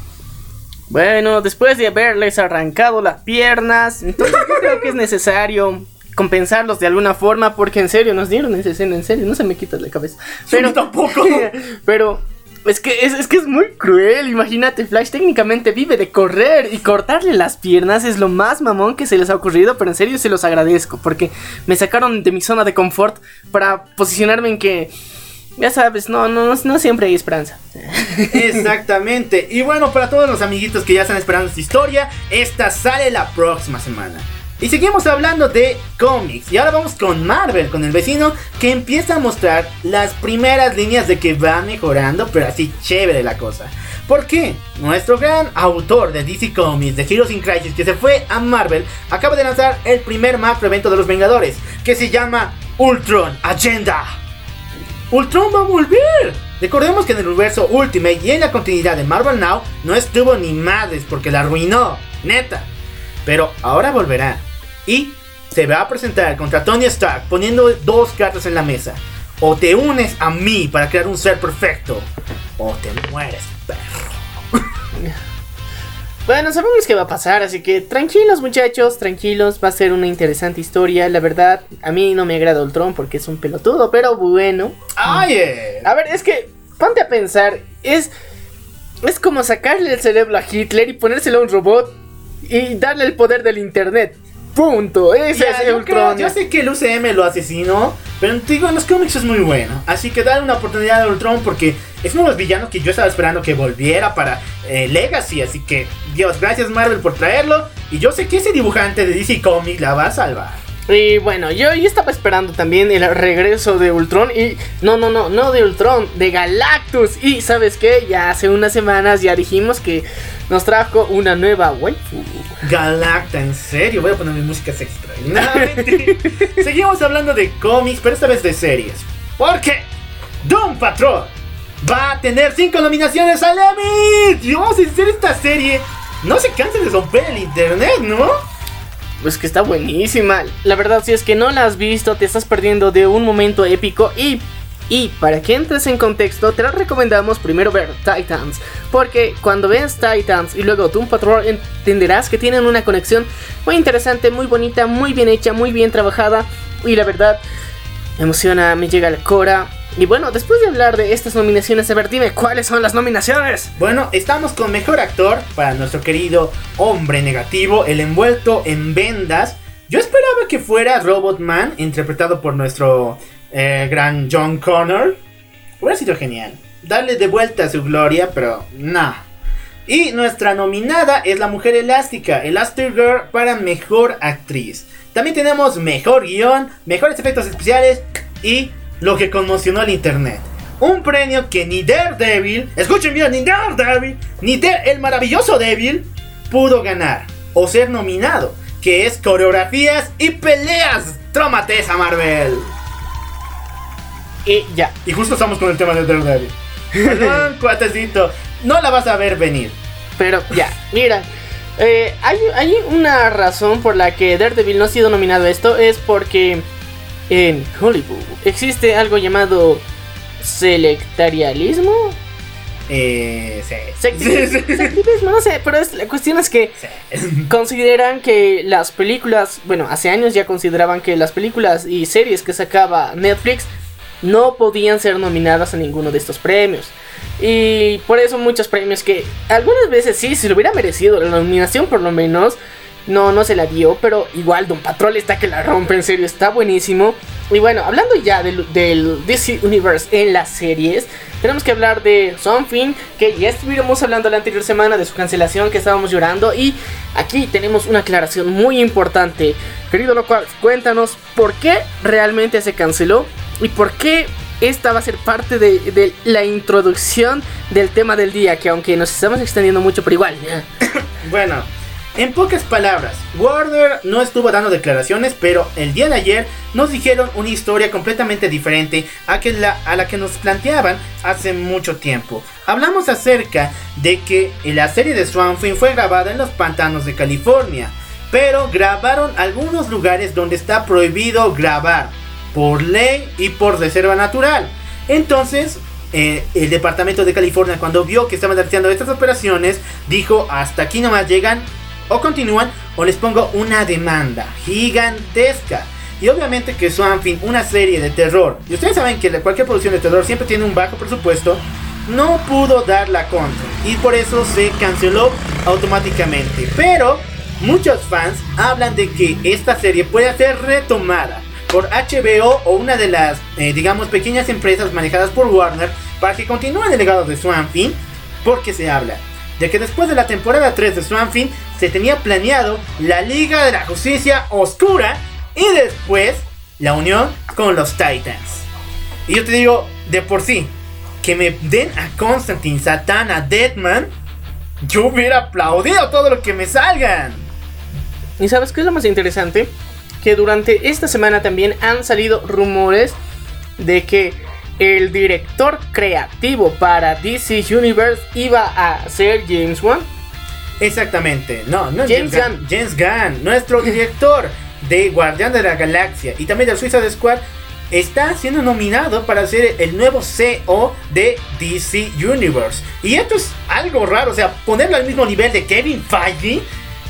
Speaker 3: Bueno, después de haberles arrancado las piernas, entonces yo creo que es necesario compensarlos de alguna forma porque en serio nos dieron esa escena, en serio, no se me quita la cabeza.
Speaker 1: Pero tampoco.
Speaker 3: Pero es que es, es que es muy cruel, imagínate, Flash técnicamente vive de correr y cortarle las piernas es lo más mamón que se les ha ocurrido, pero en serio se los agradezco porque me sacaron de mi zona de confort para posicionarme en que ya sabes, no no no, siempre hay esperanza.
Speaker 1: Exactamente. Y bueno, para todos los amiguitos que ya están esperando esta historia, esta sale la próxima semana. Y seguimos hablando de cómics. Y ahora vamos con Marvel, con el vecino, que empieza a mostrar las primeras líneas de que va mejorando, pero así chévere la cosa. ¿Por qué? Nuestro gran autor de DC Comics, de Heroes in Crisis, que se fue a Marvel, acaba de lanzar el primer macro evento de los Vengadores, que se llama Ultron Agenda. Ultron va a volver. Recordemos que en el universo Ultimate y en la continuidad de Marvel Now no estuvo ni madres porque la arruinó, neta. Pero ahora volverá. Y se va a presentar contra Tony Stark poniendo dos cartas en la mesa. O te unes a mí para crear un ser perfecto. O te mueres, perro.
Speaker 3: Bueno, sabemos qué va a pasar, así que tranquilos muchachos, tranquilos, va a ser una interesante historia, la verdad, a mí no me agrada Ultron porque es un pelotudo, pero bueno.
Speaker 1: Oye.
Speaker 3: A ver, es que, ponte a pensar, es, es como sacarle el cerebro a Hitler y ponérselo a un robot y darle el poder del internet. Punto, ese
Speaker 1: Ya,
Speaker 3: es
Speaker 1: yo,
Speaker 3: Ultron.
Speaker 1: creo- yo sé que el UCM lo asesinó, pero te digo, en los cómics es muy bueno. Así que dale una oportunidad a Ultron porque es uno de los villanos que yo estaba esperando que volviera para eh, Legacy. Así que, Dios, gracias Marvel por traerlo. Y yo sé que ese dibujante de DC Comics la va a salvar.
Speaker 3: Y bueno, yo, yo estaba esperando también el regreso de Ultron y no, no, no, no de Ultron, de Galactus. Y sabes qué, ya hace unas semanas ya dijimos que nos trajo una nueva waifu.
Speaker 1: Galacta, en serio, voy a poner mis músicas extra. No, mentira. Seguimos hablando de cómics, pero esta vez de series. Porque Doom Patrol va a tener 5 nominaciones al Emmy. Vamos a hacer esta serie. No se cansen de romper el internet, ¿no?
Speaker 3: Pues que está buenísima. La verdad, si es que no la has visto, te estás perdiendo de un momento épico y y para que entres en contexto, te recomendamos primero ver Titans, porque cuando veas Titans y luego Doom Patrol entenderás que tienen una conexión muy interesante, muy bonita, muy bien hecha, muy bien trabajada y la verdad me emociona, me llega la cora. Y bueno, después de hablar de estas nominaciones, a ver, dime cuáles son las nominaciones.
Speaker 1: Bueno, estamos con mejor actor para nuestro querido hombre negativo, el envuelto en vendas. Yo esperaba que fuera Robot Man, interpretado por nuestro eh, gran John Connor. Hubiera sido genial. Darle de vuelta su gloria, pero no. Y nuestra nominada es la mujer elástica, Elastigirl para mejor actriz. También tenemos mejor guion, mejores efectos especiales y lo que conmocionó al internet. Un premio que ni Daredevil, escuchen bien, ni Daredevil, ni el maravilloso Devil pudo ganar o ser nominado, que es coreografías y peleas. Tromatesa Marvel.
Speaker 3: Y ya.
Speaker 1: Y justo estamos con el tema de Daredevil. Perdón, cuatecito. No la vas a ver venir.
Speaker 3: Pero ya, mira. Eh, hay, hay, una razón por la que Daredevil no ha sido nominado a esto. Es porque en Hollywood existe algo llamado selectarialismo.
Speaker 1: Eh, sí.
Speaker 3: Sectivismo, no sé, pero la cuestión es que consideran que las películas, bueno, hace años ya consideraban que las películas y series que sacaba Netflix no podían ser nominadas a ninguno de estos premios. Y por eso muchos premios que algunas veces sí, si lo hubiera merecido la nominación por lo menos, no, no se la dio, pero igual Don Patrol está que la rompe, en serio, está buenísimo. Y bueno, hablando ya del, del DC Universe en las series, tenemos que hablar de Something, que ya estuvimos hablando la anterior semana de su cancelación, que estábamos llorando. Y aquí tenemos una aclaración muy importante. Querido local, cuéntanos por qué realmente se canceló y por qué esta va a ser parte de, la introducción del tema del día, que aunque nos estamos extendiendo mucho, pero igual.
Speaker 1: bueno, en pocas palabras, Warner no estuvo dando declaraciones, pero el día de ayer nos dijeron una historia completamente diferente a, la, que nos planteaban hace mucho tiempo. Hablamos acerca de que la serie de Swamp fue grabada en los pantanos de California, pero grabaron algunos lugares donde está prohibido grabar por ley y por reserva natural. Entonces, eh, el departamento de California, cuando vio que estaban realizando estas operaciones, dijo: Hasta aquí nomás llegan, o continúan, o les pongo una demanda gigantesca. Y obviamente que Swamp una serie de terror, y ustedes saben que cualquier producción de terror siempre tiene un bajo presupuesto, no pudo dar la contra. Y por eso se canceló automáticamente. Pero muchos fans hablan de que esta serie puede ser retomada por HBO o una de las, eh, digamos, pequeñas empresas manejadas por Warner para que continúen el legado de Swamp porque se habla de que después de la temporada 3 de Swamp se tenía planeado la Liga de la Justicia Oscura y después la unión con los Titans. Y yo te digo, de por sí, que me den a Constantine, Satan, a Deadman, yo hubiera aplaudido todo lo que me salgan.
Speaker 3: ¿Y sabes qué es lo más interesante? que durante esta semana también han salido rumores de que el director creativo para DC Universe iba a ser James Wan.
Speaker 1: Exactamente, no, no James, James Gunn. James Gunn, nuestro director de Guardián de la Galaxia y también de Suicide Squad, está siendo nominado para ser el nuevo CEO de DC Universe. Y esto es algo raro, o sea, ponerlo al mismo nivel de Kevin Feige.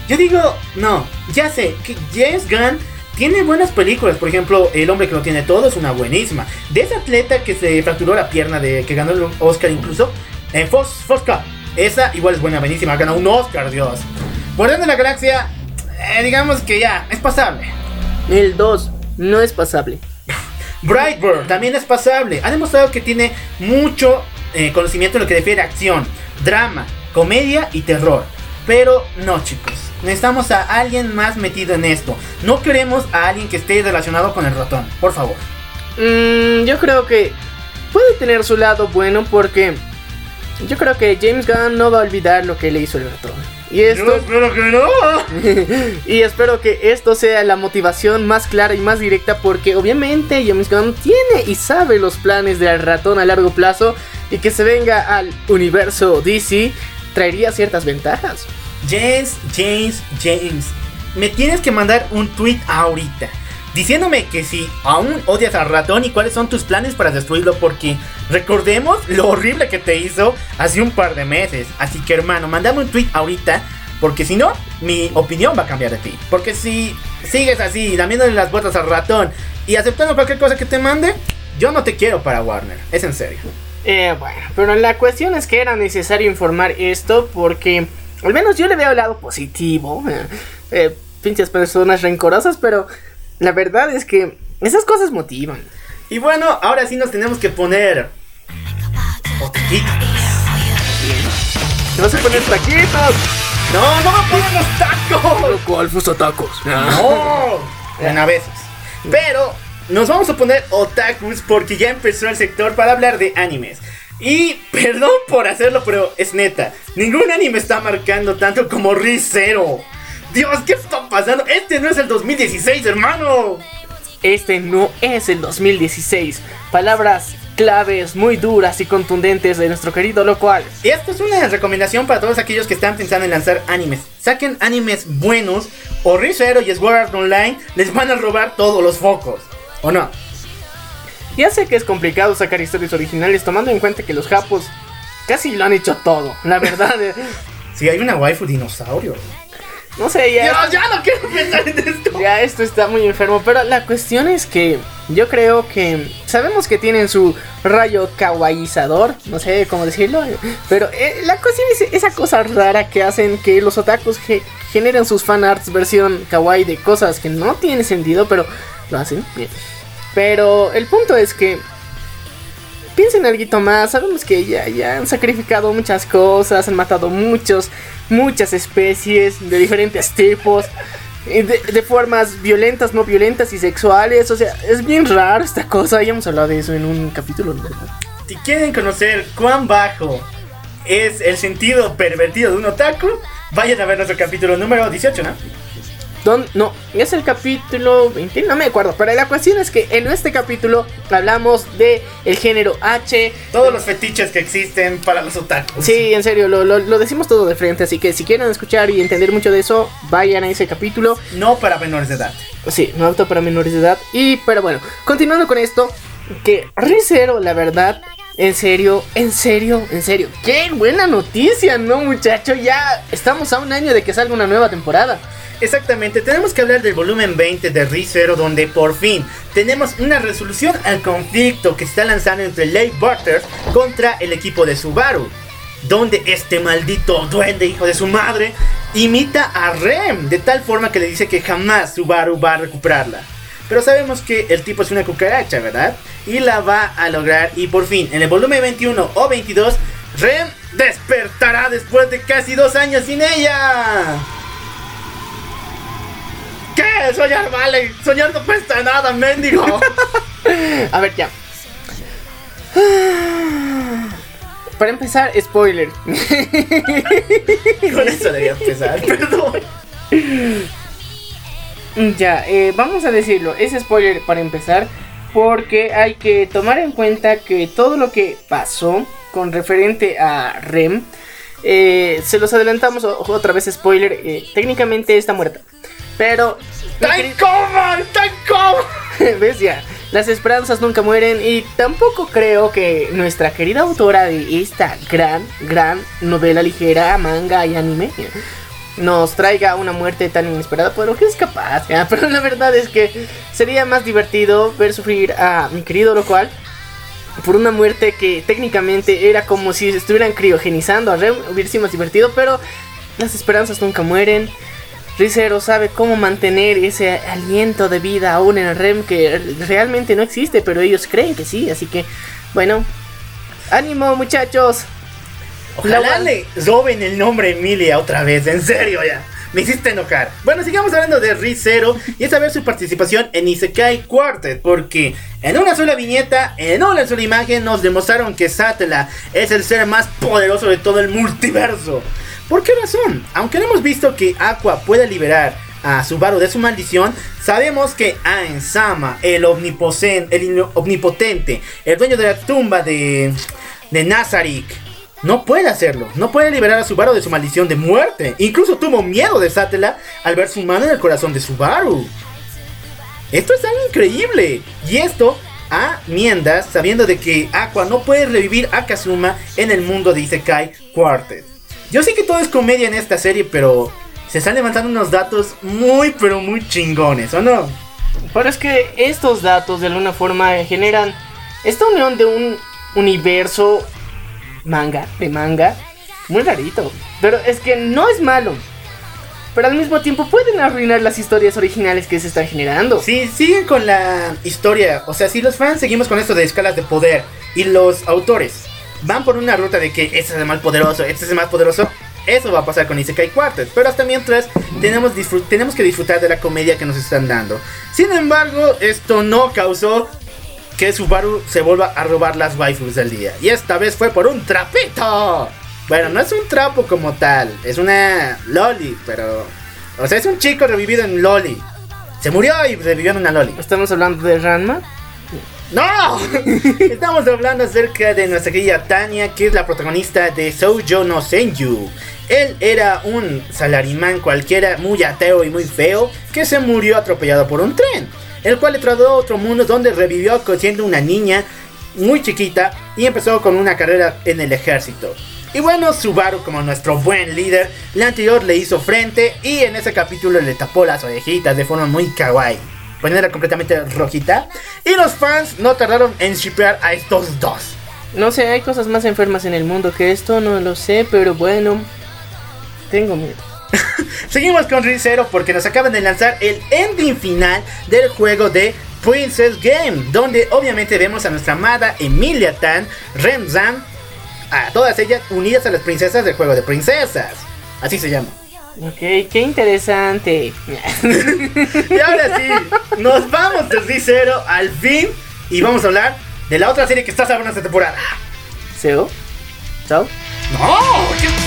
Speaker 1: Yo digo, no, ya sé que James Gunn tiene buenas películas, por ejemplo, El hombre que lo tiene todo es una buenísima. De ese atleta que se fracturó la pierna, de que ganó el Oscar incluso, en Fos, Fosca. Esa igual es buena, buenísima, ganó un Oscar, Dios. Guardián de la Galaxia, eh, digamos que ya, es pasable.
Speaker 3: El 2 no es pasable.
Speaker 1: Brightburn también es pasable. Ha demostrado que tiene mucho eh, conocimiento en lo que refiere a acción, drama, comedia y terror. Pero no, chicos necesitamos a alguien más metido en esto. No queremos a alguien que esté relacionado con el ratón, por favor.
Speaker 3: Mm, yo creo que puede tener su lado bueno porque yo creo que James Gunn no va a olvidar lo que le hizo el ratón. Y esto,
Speaker 1: espero que no.
Speaker 3: y espero que esto sea la motivación más clara y más directa porque obviamente James Gunn tiene y sabe los planes del ratón a largo plazo y que se venga al universo DC traería ciertas ventajas.
Speaker 1: James, James, James. Me tienes que mandar un tweet ahorita. Diciéndome que si aún odias al ratón y cuáles son tus planes para destruirlo. Porque recordemos lo horrible que te hizo hace un par de meses. Así que hermano, mandame un tweet ahorita. Porque si no, mi opinión va a cambiar de ti. Porque si sigues así, damiéndole las vueltas al ratón y aceptando cualquier cosa que te mande, yo no te quiero para Warner. Es en serio.
Speaker 3: Eh, bueno, pero la cuestión es que era necesario informar esto porque al menos yo le veo el lado positivo. Eh, eh, pinches personas rencorosas, pero la verdad es que esas cosas motivan.
Speaker 1: Y bueno, ahora sí nos tenemos que poner. Otaquitos.
Speaker 3: ¿Te vas a poner taquitos?
Speaker 1: No, no me pongan los tacos.
Speaker 3: ¿Cuál fue tacos?
Speaker 1: No, bueno, a veces. Pero nos vamos a poner otakus porque ya empezó el sector para hablar de animes. Y perdón por hacerlo, pero es neta. Ningún anime está marcando tanto como Rizero. Dios, ¿qué está pasando? Este no es el 2016, hermano.
Speaker 3: Este no es el 2016. Palabras claves muy duras y contundentes de nuestro querido local.
Speaker 1: Y esto es una recomendación para todos aquellos que están pensando en lanzar animes. Saquen animes buenos o Rizero y Sword Art Online les van a robar todos los focos. ¿O no?
Speaker 3: Ya sé que es complicado sacar historias originales tomando en cuenta que los japos casi lo han hecho todo. La verdad.
Speaker 1: Si hay una waifu dinosaurio.
Speaker 3: No sé, ya.
Speaker 1: Dios, ya no quiero pensar en esto.
Speaker 3: Ya esto está muy enfermo, pero la cuestión es que yo creo que sabemos que tienen su rayo kawaiizador, no sé cómo decirlo, pero eh, la cuestión es esa cosa rara que hacen que los otakus ge- generen sus fanarts versión kawaii de cosas que no tienen sentido, pero lo hacen bien. Pero el punto es que piensen algo más, sabemos que ya, ya han sacrificado muchas cosas, han matado muchos, muchas especies de diferentes tipos, de, de formas violentas, no violentas y sexuales, o sea, es bien raro esta cosa, ya hemos hablado de eso en un capítulo, ¿no?
Speaker 1: Si quieren conocer cuán bajo es el sentido pervertido de un otaku, vayan a ver nuestro capítulo número 18, ¿no?
Speaker 3: Don- no, es el capítulo 20, no me acuerdo, pero la cuestión es que en este capítulo hablamos de el género H,
Speaker 1: Todos los fetiches que existen para los otakus.
Speaker 3: Sí, en serio, lo, lo- lo decimos todo de frente, así que si quieren escuchar y entender mucho de eso, vayan a ese capítulo.
Speaker 1: No para menores de edad.
Speaker 3: Sí, no apto para menores de edad. Y, pero bueno, continuando con esto, que Rizero, la verdad, en serio, en serio, en serio, qué buena noticia, ¿no, muchacho? Ya estamos a un año de que salga una nueva temporada.
Speaker 1: Exactamente, tenemos que hablar del volumen 20 de ReZero donde por fin tenemos una resolución al conflicto que está lanzando entre Lake Butters contra el equipo de Subaru. Donde este maldito duende hijo de su madre imita a Rem de tal forma que le dice que jamás Subaru va a recuperarla. Pero sabemos que el tipo es una cucaracha, ¿verdad? Y la va a lograr y por fin en el volumen 21 o 22 Rem despertará después de casi dos años sin ella. ¿Qué? Soñar vale. Soñar no cuesta nada, mendigo.
Speaker 3: A ver, ya. Para empezar, spoiler.
Speaker 1: Con eso debería empezar. Perdón.
Speaker 3: Ya, eh, vamos a decirlo, es spoiler para empezar, porque hay que tomar en cuenta que todo lo que pasó con referente a Rem, eh, se los adelantamos otra vez spoiler, eh, técnicamente está muerta. Pero...
Speaker 1: ¡Tan coma! ¡Tan coma!
Speaker 3: ¿Ves ya? Las esperanzas nunca mueren y tampoco creo que nuestra querida autora de esta gran, gran novela ligera, manga y anime nos traiga una muerte tan inesperada, pero que es capaz, ¿ya? Pero la verdad es que sería más divertido ver sufrir a mi querido local por una muerte que técnicamente era como si estuvieran criogenizando a Rem, hubiera sido más divertido, pero las esperanzas nunca mueren. Rizero sabe cómo mantener ese aliento de vida aún en el REM que realmente no existe, pero ellos creen que sí, así que, bueno, ánimo muchachos.
Speaker 1: Ojalá
Speaker 3: La-
Speaker 1: le roben el nombre Emilia otra vez, en serio ya. Me hiciste enojar. Bueno, sigamos hablando de Rizero y es a ver su participación en Isekai Quartet. Porque en una sola viñeta, en una sola imagen, nos demostraron que Satela es el ser más poderoso de todo el multiverso. ¿Por qué razón? Aunque no hemos visto que Aqua pueda liberar a Subaru de su maldición, sabemos que Ain Sama, el, el omnipotente, el dueño de la tumba de, de Nazarik, no puede hacerlo. No puede liberar a Subaru de su maldición de muerte. Incluso tuvo miedo de Satela al ver su mano en el corazón de Subaru. Esto es algo increíble. Y esto a Miendas sabiendo de que Aqua no puede revivir a Kazuma en el mundo de Isekai Quartet. Yo sé que todo es comedia en esta serie, pero se están levantando unos datos muy, pero muy chingones, ¿o no?
Speaker 3: Pero es que estos datos de alguna forma generan esta unión de un universo manga, de manga, muy rarito. Pero es que no es malo. Pero al mismo tiempo pueden arruinar las historias originales que se están generando.
Speaker 1: Sí, siguen con la historia. O sea, si los fans seguimos con esto de escalas de poder y los autores van por una ruta de que este es el más poderoso, este es el más poderoso, eso va a pasar con Isekai Quartet. Pero hasta mientras tenemos, tenemos que disfrutar de la comedia que nos están dando. Sin embargo, esto no causó que Subaru se vuelva a robar las waifus del día. Y esta vez fue por un trapito. Bueno, no es un trapo como tal, es una loli, pero... O sea, es un chico revivido en loli. Se murió y revivió en una loli.
Speaker 3: ¿Estamos hablando de Ranma?
Speaker 1: ¡No! Estamos hablando acerca de nuestra querida Tania, que es la protagonista de Soujo no Senju. Él era un salarimán cualquiera, muy ateo y muy feo, que se murió atropellado por un tren, el cual le trasladó a otro mundo donde revivió siendo una niña muy chiquita y empezó con una carrera en el ejército. Y bueno, Subaru, como nuestro buen líder, la anterior le hizo frente y en ese capítulo le tapó las orejitas de forma muy kawaii era completamente rojita. Y los fans no tardaron en shipear a estos dos.
Speaker 3: No sé, hay cosas más enfermas en el mundo que esto, no lo sé, pero bueno, tengo miedo.
Speaker 1: Seguimos con Rizero porque nos acaban de lanzar el ending final del juego de Princess Game, donde obviamente vemos a nuestra amada Emilia Tan, Remzan, a todas ellas unidas a las princesas del juego de princesas. Así se llama.
Speaker 3: Ok, qué interesante.
Speaker 1: y ahora sí, nos vamos de Zero al fin y vamos a hablar de la otra serie que está saliendo esta temporada.
Speaker 3: ¿Seo? ¿Chao?
Speaker 1: ¡No!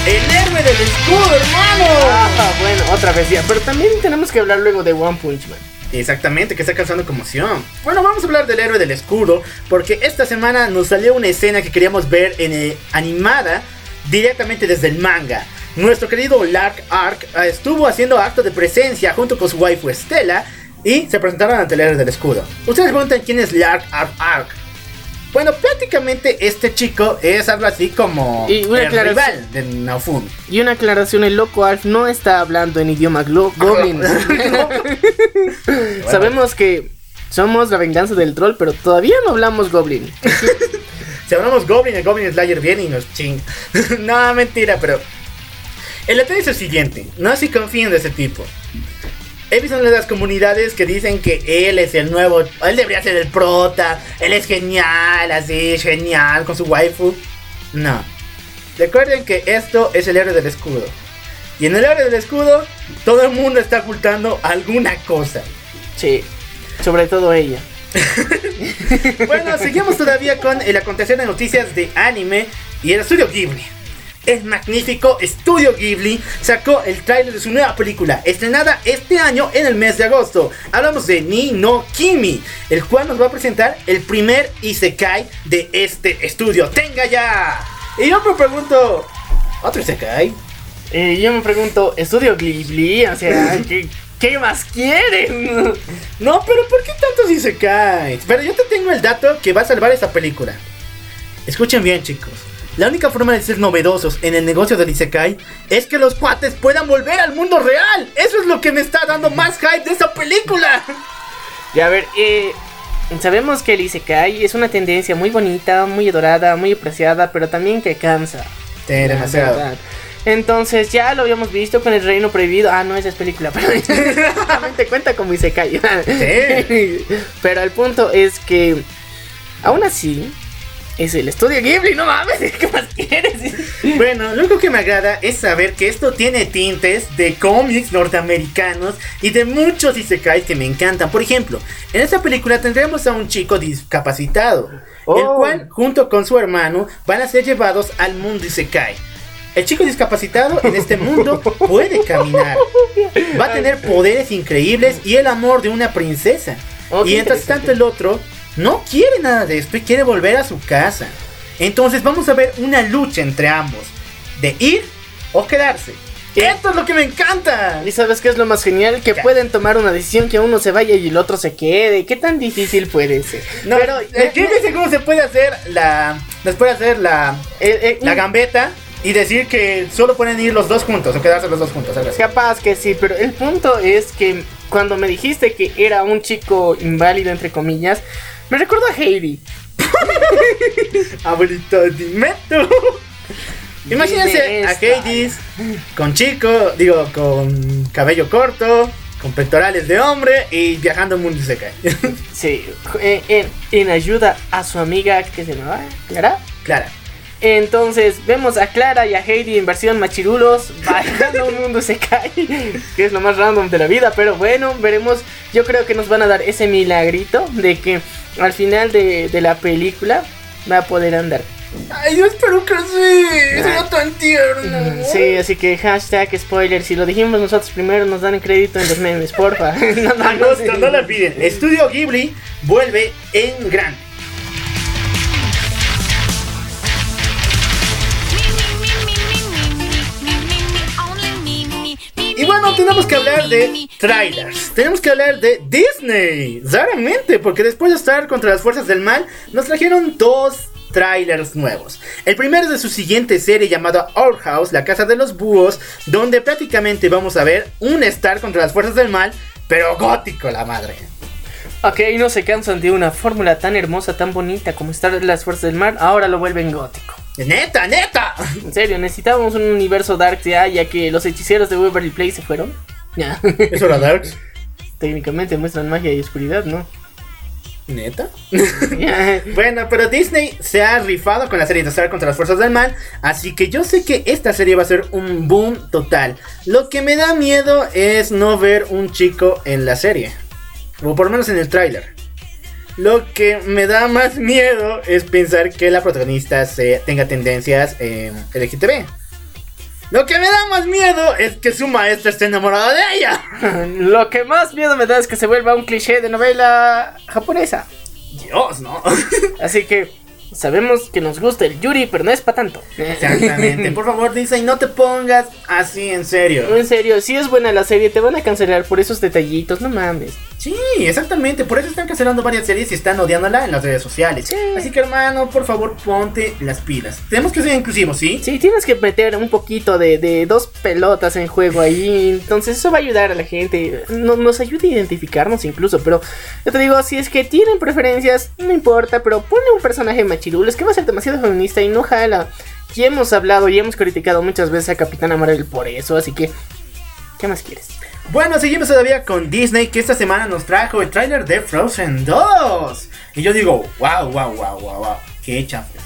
Speaker 1: ¡El héroe del escudo, hermano!
Speaker 3: Ah, bueno, otra vez ya. Pero también tenemos que hablar luego de One Punch Man.
Speaker 1: Exactamente, que está causando conmoción. Bueno, vamos a hablar del héroe del escudo, porque esta semana nos salió una escena que queríamos ver en, eh, animada directamente desde el manga. Nuestro querido Lark Ark ah, estuvo haciendo acto de presencia junto con su waifu Estela y se presentaron ante el héroe del escudo. Ustedes preguntan quién es Lark Ark Ark. Bueno, prácticamente este chico es algo así como
Speaker 3: y el rival
Speaker 1: de Naofun.
Speaker 3: Y una aclaración, el loco Alf no está hablando en idioma goblin. Sabemos que somos la venganza del troll, pero todavía no hablamos goblin.
Speaker 1: si hablamos goblin, el goblin slayer viene y nos ching. no, mentira, pero el detalle es el siguiente, no si confíen de ese tipo. He visto en las comunidades que dicen que él es el nuevo, él debería ser el prota, él es genial, así, genial, con su waifu. No. Recuerden que esto es el héroe del escudo. Y en el héroe del escudo, todo el mundo está ocultando alguna cosa.
Speaker 3: Sí, sobre todo ella.
Speaker 1: bueno, seguimos todavía con el acontecer de noticias de anime y el estudio Ghibli el magnífico Estudio Ghibli sacó el tráiler de su nueva película, estrenada este año en el mes de agosto. Hablamos de Ni no Kimi, el cual nos va a presentar el primer Isekai de este estudio. ¡Tenga ya! Y yo me pregunto, ¿otro Isekai?
Speaker 3: Y yo me pregunto, ¿Estudio Ghibli? O sea, ¿qué, más quieren?
Speaker 1: No, pero ¿por qué tantos Isekai? Pero yo te tengo el dato que va a salvar esta película. Escuchen bien, chicos. La única forma de ser novedosos en el negocio del Isekai es que los cuates puedan volver al mundo real. Eso es lo que me está dando más hype de esta película.
Speaker 3: Y a ver, eh, sabemos que el Isekai es una tendencia muy bonita, muy adorada, muy apreciada, pero también que cansa.
Speaker 1: Sí, demasiado.
Speaker 3: Entonces ya lo habíamos visto con el Reino Prohibido. Ah, no, esa es película, pero te cuenta como Isekai. sí. Pero el punto es que, aún así, es el estudio Ghibli, no mames, ¿qué más quieres?
Speaker 1: Bueno, lo único que me agrada es saber que esto tiene tintes de cómics norteamericanos y de muchos isekais que me encantan. Por ejemplo, en esta película tendremos a un chico discapacitado, el
Speaker 3: Oh.
Speaker 1: cual junto con su hermano van a ser llevados al mundo isekai. El chico discapacitado en este mundo puede caminar, va a tener poderes increíbles y el amor de una princesa.
Speaker 3: Oh,
Speaker 1: y mientras tanto el otro no quiere nada de esto y quiere volver a su casa. Entonces vamos a ver una lucha entre ambos. De ir o quedarse. Esto es lo que me encanta.
Speaker 3: ¿Y sabes qué es lo más genial? Que
Speaker 1: ¿Qué?
Speaker 3: pueden tomar una decisión que uno se vaya y el otro se quede. ¿Qué tan difícil puede ser?
Speaker 1: No,
Speaker 3: Pero,
Speaker 1: eh, ¿quién dice cómo se puede hacer la... Les puede hacer la,
Speaker 3: eh, eh,
Speaker 1: la gambeta y decir que solo pueden ir los dos juntos o quedarse los dos juntos.
Speaker 3: Capaz que sí, pero el punto es que cuando me dijiste que era un chico inválido, entre comillas, me recuerdo a Heidi.
Speaker 1: Abuelito, dime tú. Imagínense a. Hades con chico, digo, con cabello corto, con pectorales de hombre y viajando al mundo seca.
Speaker 3: Sí, en, en- en ayuda a su amiga que se llamaba Clara.
Speaker 1: Clara.
Speaker 3: Entonces vemos a Clara y a Heidi en versión machirulos bajando un mundo se cae, que es lo más random de la vida, pero bueno, veremos. Yo creo que nos van a dar ese milagrito de que al final de, de la película va a poder andar.
Speaker 1: Ay, yo espero que sí. Sería tan tierno.
Speaker 3: Sí, así que hashtag spoiler, si lo dijimos nosotros primero nos dan el crédito en los memes, porfa. No, no,
Speaker 1: lo olviden. Estudio Ghibli vuelve en grande. Y bueno, tenemos que hablar de trailers. Tenemos que hablar de Disney. Raramente, porque después de estar contra las fuerzas del mal, nos trajeron dos trailers nuevos. El primero es de su siguiente serie llamada Our House, la casa de los búhos, donde prácticamente vamos a ver un estar contra las fuerzas del mal, pero gótico la madre.
Speaker 3: Ok, no se cansan de una fórmula tan hermosa, tan bonita como estar las fuerzas del mar, ahora lo vuelven gótico.
Speaker 1: Neta, neta.
Speaker 3: En serio, necesitábamos un universo dark ya, ya que los hechiceros de Waverly Place se fueron. Ya.
Speaker 1: ¿Eso era Darks?
Speaker 3: Técnicamente muestran magia y oscuridad, ¿no?
Speaker 1: ¿Neta? Bueno, pero Disney se ha rifado con la serie de Star contra las fuerzas del mal, así que yo sé que esta serie va a ser un boom total. Lo que me da miedo es no ver un chico en la serie, o por lo menos en el tráiler. Lo que me da más miedo es pensar que la protagonista se, tenga tendencias eh, LGTB. Lo que me da más miedo es que su maestra esté enamorada de ella.
Speaker 3: Lo que más miedo me da es que se vuelva un cliché de novela japonesa.
Speaker 1: Dios, no.
Speaker 3: Así que sabemos que nos gusta el Yuri, pero no es para tanto.
Speaker 1: Exactamente. Por favor, Disney, no te pongas así en serio.
Speaker 3: En serio, si es buena la serie, te van a cancelar por esos detallitos, no mames.
Speaker 1: Sí, exactamente. Por eso están cancelando varias series y están odiándola en las redes sociales.
Speaker 3: Sí.
Speaker 1: Así que, hermano, por favor, ponte las pilas. Tenemos que ser inclusivos, ¿sí?
Speaker 3: Sí, tienes que meter un poquito de, de dos pelotas en juego ahí. Entonces eso va a ayudar a la gente. No- nos ayuda a identificarnos incluso. Pero yo te digo, si es que tienen preferencias, no importa. Pero ponle un personaje machirulo. Que va a ser demasiado feminista y no jala. Ya hemos hablado y hemos criticado muchas veces a Capitana Marvel por eso. Así que, ¿qué más quieres?
Speaker 1: Bueno, seguimos todavía con Disney, que esta semana nos trajo el tráiler de Frozen 2. Y yo digo, wow, wow, wow, wow, wow. Qué chafes.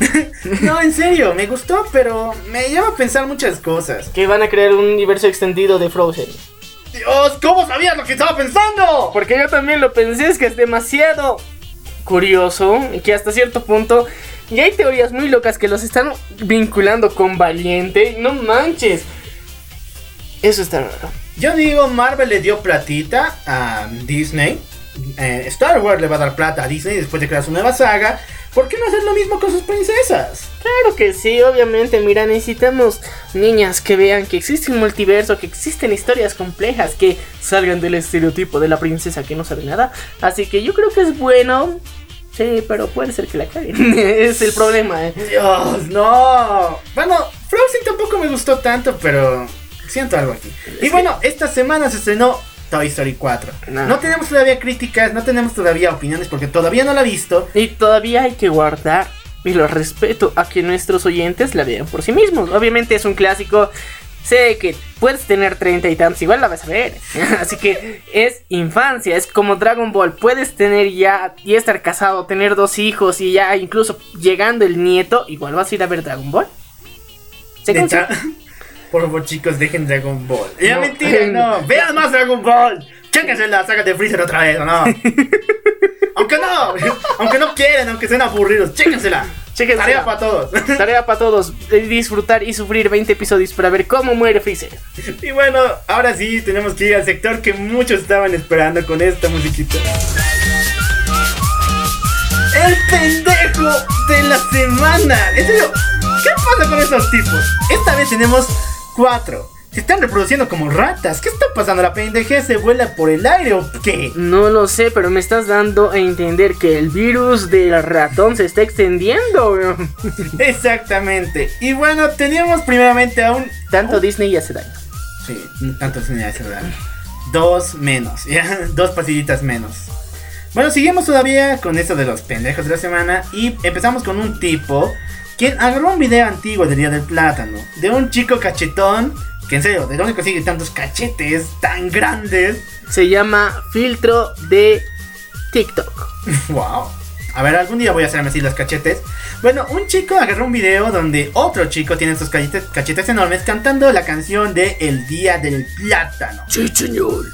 Speaker 1: no, en serio, me gustó, pero me lleva a pensar muchas cosas.
Speaker 3: Que van a crear un universo extendido de Frozen.
Speaker 1: Dios, ¿cómo sabías lo que estaba pensando?
Speaker 3: Porque yo también lo pensé, es que es demasiado curioso y que hasta cierto punto y hay teorías muy locas que los están vinculando con Valiente. No manches. Eso está raro.
Speaker 1: Yo digo, Marvel le dio platita a Disney. Eh, Star Wars le va a dar plata a Disney después de crear su nueva saga. ¿Por qué no hacer lo mismo con sus princesas?
Speaker 3: Claro que sí, obviamente, mira, necesitamos niñas que vean que existe un multiverso, que existen historias complejas, que salgan del estereotipo de la princesa que no sabe nada. Así que yo creo que es bueno. Sí, pero puede ser que la caguen. es el problema, eh.
Speaker 1: Dios, no. Bueno, Frozen tampoco me gustó tanto, pero siento algo aquí. Y bueno, esta semana se estrenó Toy Story 4.
Speaker 3: No.
Speaker 1: No tenemos todavía críticas, no tenemos todavía opiniones porque todavía no la he visto.
Speaker 3: Y todavía hay que guardar y lo respeto a que nuestros oyentes la vean por sí mismos. Obviamente es un clásico. Sé que puedes tener 30 y tantos, igual la vas a ver. Así que es infancia, es como Dragon Ball. Puedes tener ya y estar casado, tener dos hijos y ya incluso llegando el nieto, igual vas a ir a ver Dragon Ball.
Speaker 1: Por favor, chicos, dejen Dragon Ball. Ya
Speaker 3: No.
Speaker 1: mentira, no. Vean más Dragon Ball. Chéquense la saga de Freezer otra vez, ¿o no? aunque no, aunque no quieren, aunque sean aburridos, chéquensela.
Speaker 3: Chéquensela.
Speaker 1: Tarea para todos.
Speaker 3: Tarea para todos, eh, disfrutar y sufrir 20 episodios para ver cómo muere Freezer.
Speaker 1: y bueno, ahora sí, tenemos que ir al sector que muchos estaban esperando con esta musiquita. El pendejo de la semana. En serio, ¿qué pasa con esos tipos? Esta vez tenemos cuatro. Se están reproduciendo como ratas. ¿Qué está pasando? ¿La pendejez se vuela por el aire o qué?
Speaker 3: No lo sé, pero me estás dando a entender que el virus del ratón se está extendiendo.
Speaker 1: Exactamente. Y bueno, teníamos primeramente a un.
Speaker 3: Tanto Disney ya hace daño.
Speaker 1: Sí, tantos unidades ¿verdad? Dos menos, ya, dos pasillitas menos. Bueno, seguimos todavía con esto de los pendejos de la semana y empezamos con un tipo quien agarró un video antiguo del Día del Plátano de un chico cachetón que en serio, ¿de dónde consigue tantos cachetes tan grandes?
Speaker 3: Se llama filtro de TikTok.
Speaker 1: Wow. A ver, algún día voy a hacerme así los cachetes. Bueno, un chico agarró un video donde otro chico tiene estos cachetes, cachetes enormes cantando la canción de El Día del Plátano.
Speaker 3: Sí, señor.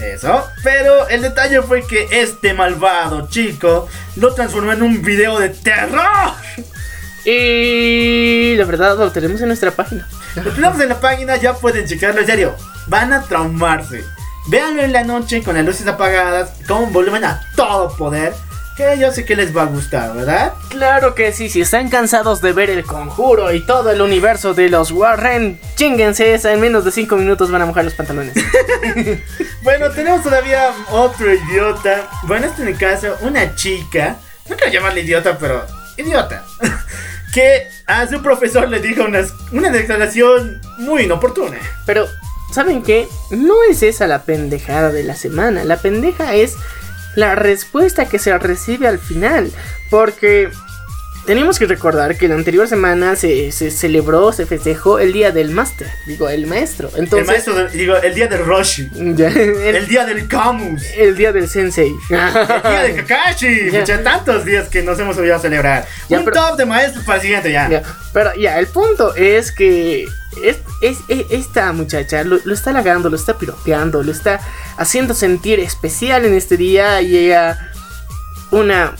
Speaker 1: Eso, pero el detalle fue que este malvado chico lo transformó en un video de terror.
Speaker 3: Y la verdad lo tenemos en nuestra página.
Speaker 1: Lo tenemos en la página, ya pueden checarlo, en serio. Van a traumarse. Véanlo en la noche con las luces apagadas, con volumen a todo poder. Que yo sé que les va a gustar, ¿verdad?
Speaker 3: Claro que sí, si están cansados de ver el conjuro y todo el universo de los Warren, chinguense esa, en menos de 5 minutos van a mojar los pantalones.
Speaker 1: Bueno, tenemos todavía otro idiota. Bueno, este en el caso, una chica. No quiero llamarle idiota, pero idiota. Que a su profesor le dijo unas- una declaración muy inoportuna.
Speaker 3: Pero, ¿saben qué? No es esa la pendejada de la semana. La pendeja es la respuesta que se recibe al final. Porque tenemos que recordar que la anterior semana se, se celebró, se festejó el día del máster. Digo, el maestro. Entonces,
Speaker 1: el maestro, digo, el día del Roshi.
Speaker 3: ya, el,
Speaker 1: El día del Camus.
Speaker 3: el día del sensei.
Speaker 1: El día de Kakashi.
Speaker 3: Ya.
Speaker 1: Muchos tantos días que nos hemos olvidado celebrar.
Speaker 3: Ya,
Speaker 1: Un
Speaker 3: pero-
Speaker 1: top de maestros para el siguiente ya.
Speaker 3: Ya, pero ya, el punto es que es, es- es- esta muchacha lo, lo está halagando, lo está piropeando, lo está haciendo sentir especial en este día y ella, una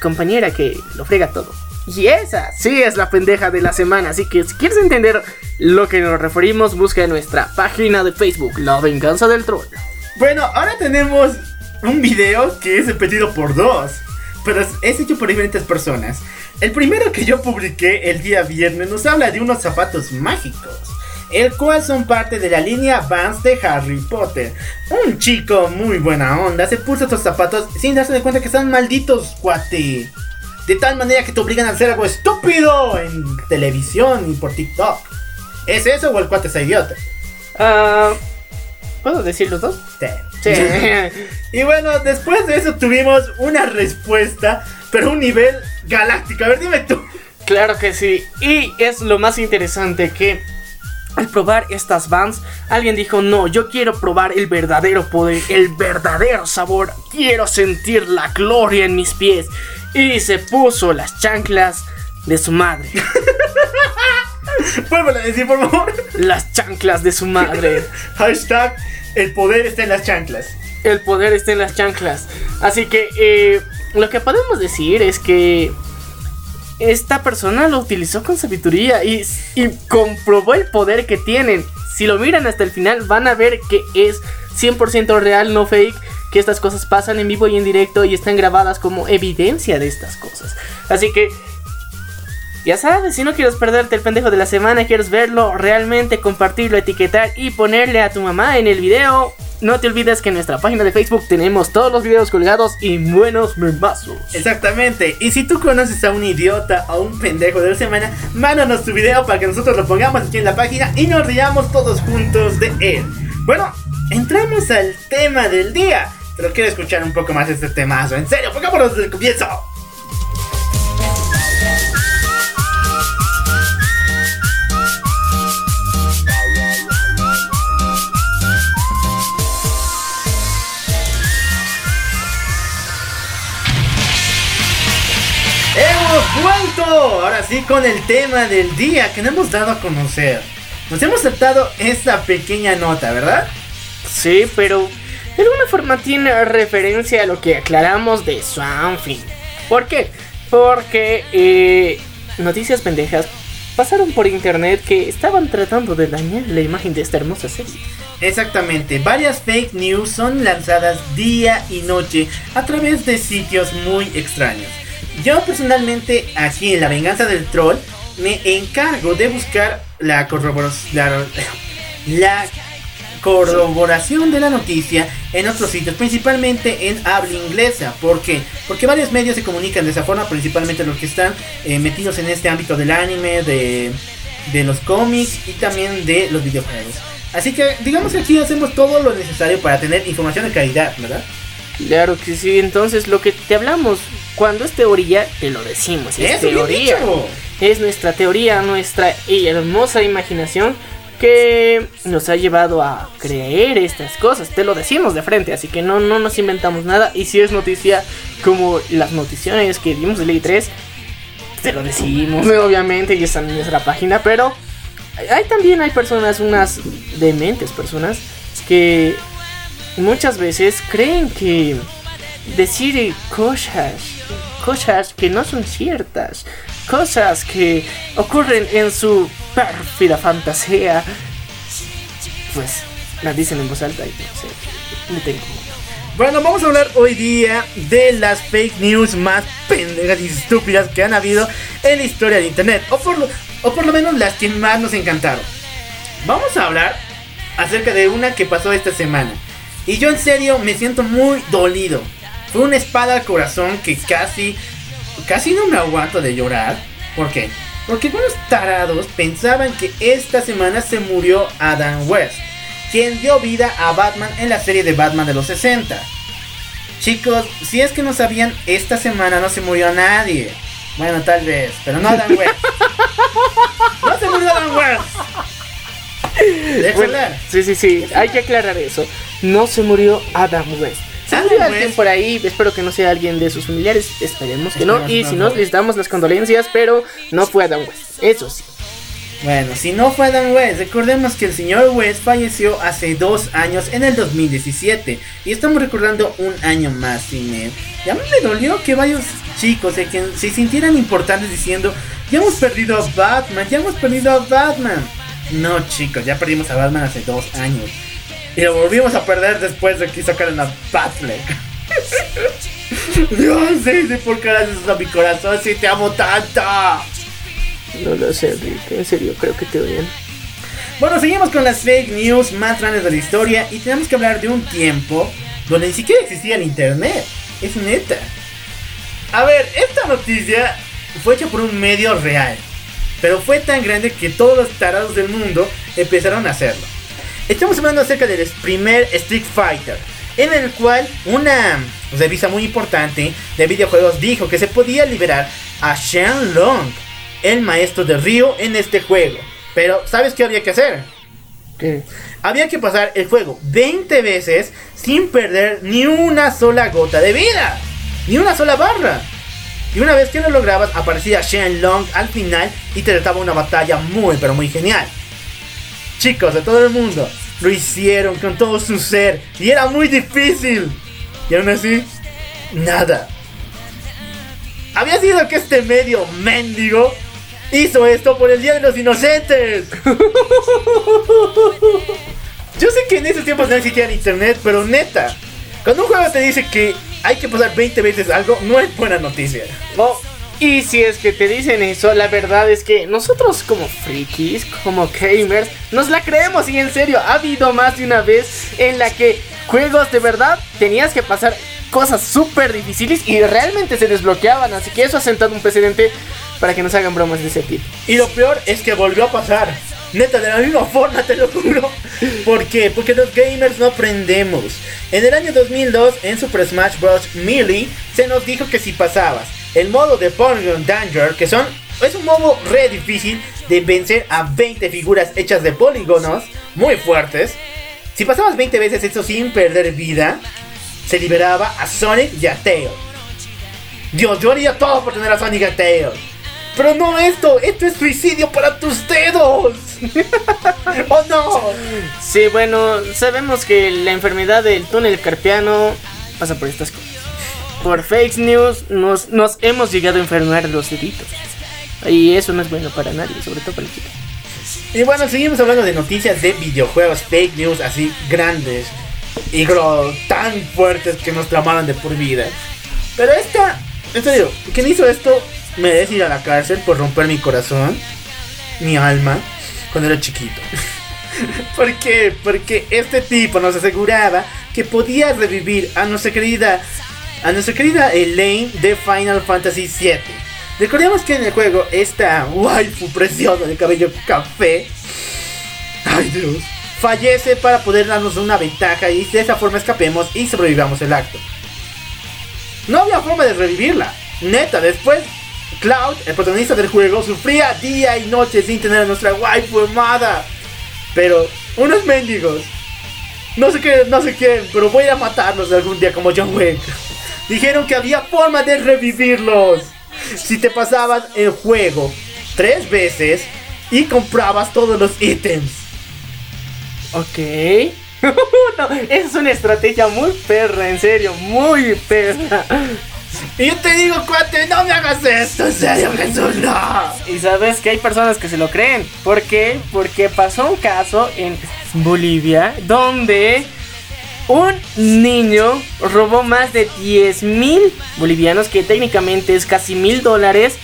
Speaker 3: compañera que lo frega todo. Y esa sí es la pendeja de la semana, así que si quieres entender lo que nos referimos, busca en nuestra página de Facebook, La Venganza del Troll.
Speaker 1: Bueno, ahora tenemos un video que es repetido por dos, pero es, hecho por diferentes personas. El primero que yo publiqué el día viernes nos habla de unos zapatos mágicos, el cual son parte de la línea Vans de Harry Potter. Un chico muy buena onda se puso estos zapatos sin darse de cuenta que están malditos, cuate. De tal manera que te obligan a hacer algo estúpido en televisión y por TikTok. ¿Es eso o el cuate es idiota?
Speaker 3: Ah, ¿Puedo decir los dos?
Speaker 1: Sí.
Speaker 3: Sí.
Speaker 1: Y bueno, después de eso tuvimos una respuesta, pero un nivel galáctico. A ver, dime tú.
Speaker 3: Claro que sí. Y es lo más interesante que al probar estas Vans, alguien dijo, no, yo quiero probar el verdadero poder, el verdadero sabor. Quiero sentir la gloria en mis pies. Y se puso las chanclas de su madre.
Speaker 1: Vuelvo a decir, por favor.
Speaker 3: Las chanclas de su madre.
Speaker 1: Hashtag, el poder está en las chanclas.
Speaker 3: El poder está en las chanclas. Así que eh, lo que podemos decir es que esta persona lo utilizó con sabiduría y, y comprobó el poder que tienen. Si lo miran hasta el final van a ver que es 100% real, no fake. Que estas cosas pasan en vivo y en directo y están grabadas como evidencia de estas cosas. Así que ya sabes, si no quieres perderte el pendejo de la semana, quieres verlo realmente, compartirlo, etiquetar y ponerle a tu mamá en el video. No te olvides que en nuestra página de Facebook tenemos todos los videos colgados y buenos memazos.
Speaker 1: Exactamente. Y si tú conoces a un idiota o un pendejo de la semana, mándanos tu video para que nosotros lo pongamos aquí en la página y nos riamos todos juntos de él. Bueno, entramos al tema del día. Pero quiero escuchar un poco más este temazo. En serio, pongámonos desde el comienzo. ¡Hemos vuelto! Ahora sí con el tema del día que nos hemos dado a conocer. Nos hemos saltado esta pequeña nota, ¿verdad?
Speaker 3: Sí, pero de alguna forma tiene referencia a lo que aclaramos de Swamp Thing. ¿Por qué? Porque eh, noticias pendejas pasaron por internet que estaban tratando de dañar la imagen de esta hermosa serie.
Speaker 1: Exactamente, varias fake news son lanzadas día y noche a través de sitios muy extraños. Yo personalmente aquí en La Venganza del Troll me encargo de buscar la corroboración, la corroboración de la noticia en otros sitios, principalmente en habla inglesa. ¿Por qué? Porque varios medios se comunican de esa forma, principalmente los que están eh, metidos en este ámbito del anime, de, de los cómics y también de los videojuegos. Así que digamos que aquí hacemos todo lo necesario para tener información de calidad, ¿verdad?
Speaker 3: Claro que sí, entonces lo que te hablamos cuando es teoría, te lo decimos. Es
Speaker 1: Eso,
Speaker 3: teoría. Es nuestra teoría, nuestra hermosa imaginación que nos ha llevado a creer estas cosas. Te lo decimos de frente, así que no, no nos inventamos nada. Y si es noticia como las noticiones que dimos de Ley 3, te lo decimos, obviamente, y está en nuestra página. Pero hay también hay personas, unas dementes personas, que muchas veces creen que decir cosas, cosas que no son ciertas, cosas que ocurren en su pérfida fantasía, pues las dicen en voz alta y no sé, me tengo.
Speaker 1: Bueno, vamos a hablar hoy día de las fake news más pendejas y estúpidas que han habido en la historia de internet. O por lo, o por lo menos las que más nos encantaron. Vamos a hablar acerca de una que pasó esta semana. Y yo en serio me siento muy dolido. Fue una espada al corazón que casi, casi no me aguanto de llorar. ¿Por qué? Porque algunos tarados pensaban que esta semana se murió Adam West, quien dio vida a Batman en la serie de Batman de los 60. Chicos, si es que no sabían, esta semana no se murió nadie. Bueno, tal vez, pero no Adam West. No se murió Adam West.
Speaker 3: Bueno, sí, sí, sí, hay que aclarar eso. No se murió Adam West. Murió alguien
Speaker 1: West.
Speaker 3: por ahí, espero que no sea alguien de sus familiares, esperemos que no. Y si no, les damos las condolencias, pero no fue Adam West. Eso sí.
Speaker 1: Bueno, si no fue Adam West, recordemos que el señor West falleció hace dos años en el 2017 y estamos recordando un año más sin él. Y a mí me dolió que varios chicos se, que se sintieran importantes diciendo, ya hemos perdido a Batman, ya hemos perdido a Batman. No chicos, ya perdimos a Batman hace dos años. Y lo volvimos a perder después de que sacaran a Batfleck. Dios, sí, sí, por eso a mi corazón si te amo tanto.
Speaker 3: No lo sé, Enrique, en serio, creo que te odian.
Speaker 1: Bueno, seguimos con las fake news más grandes de la historia y tenemos que hablar de un tiempo donde ni siquiera existía el internet. Es neta. A ver, esta noticia fue hecha por un medio real, pero fue tan grande que todos los tarados del mundo empezaron a hacerlo. Estamos hablando acerca del primer Street Fighter, en el cual una revista muy importante de videojuegos dijo que se podía liberar a Shen Long, el maestro de Ryo, en este juego. Pero, ¿sabes qué había que hacer?
Speaker 3: ¿Qué?
Speaker 1: Había que pasar el juego 20 veces sin perder ni una sola gota de vida, ni una sola barra. Y una vez que lo lograbas, aparecía Shen Long al final y te trataba una batalla muy, pero muy genial. Chicos de todo el mundo lo hicieron con todo su ser y era muy difícil. Y aún así, nada. Había sido que este medio mendigo hizo esto por el Día de los Inocentes. Yo sé que en esos tiempos no existía internet, pero neta, cuando un juego te dice que hay que pasar 20 veces algo, no es buena noticia.
Speaker 3: Y si es que te dicen eso, la verdad es que nosotros como frikis, como gamers, nos la creemos y en serio, ha habido más de una vez en la que juegos de verdad tenías que pasar cosas súper difíciles y realmente se desbloqueaban, así que eso ha sentado un precedente para que nos hagan bromas de ese tipo.
Speaker 1: Y lo peor es que volvió a pasar. Neta, de la misma forma, te lo juro. ¿Por qué? Porque los gamers no aprendemos. En el año 2002, en Super Smash Bros. Melee, se nos dijo que si pasabas el modo de Polygon Danger, que son es un modo re difícil de vencer a 20 figuras hechas de polígonos muy fuertes. Si pasabas 20 veces esto sin perder vida, se liberaba a Sonic y a Tails. Dios, yo haría todo por tener a Sonic y a Tails. Pero no esto, esto es suicidio para tus dedos. ¿O no?
Speaker 3: Sí, bueno, sabemos que la enfermedad del túnel carpiano pasa por estas cosas. Por fake news nos, hemos llegado a enfermar los deditos. Y eso no es bueno para nadie, sobre todo para el chico.
Speaker 1: Y bueno, seguimos hablando de noticias de videojuegos, fake news así grandes y tan fuertes que nos tramaron de por vida. Pero esta, en serio, quien hizo esto merece ir a la cárcel por romper mi corazón, mi alma, cuando era chiquito. ¿Por qué? Porque este tipo nos aseguraba que podía revivir a nuestra querida, a nuestra querida Elaine de Final Fantasy VII. Recordemos que en el juego esta waifu preciosa de cabello café, ay Dios, fallece para poder darnos una ventaja y de esa forma escapemos y sobrevivamos el acto. No había forma de revivirla. Neta, después Cloud, el protagonista del juego, sufría día y noche sin tener a nuestra waifu amada. Pero unos mendigos, no sé qué, no sé qué, pero voy a matarlos algún día como John Wick. Dijeron que había forma de revivirlos. Si te pasabas el juego tres veces y comprabas todos los ítems.
Speaker 3: Ok. no, es una estrategia muy perra, en serio, muy perra.
Speaker 1: Y yo te digo, cuate, no me hagas esto, en serio, Jesús, no.
Speaker 3: Y sabes que hay personas que se lo creen. ¿Por qué? Porque pasó un caso en Bolivia donde un niño robó más de 10 mil bolivianos, que técnicamente es casi mil dólares,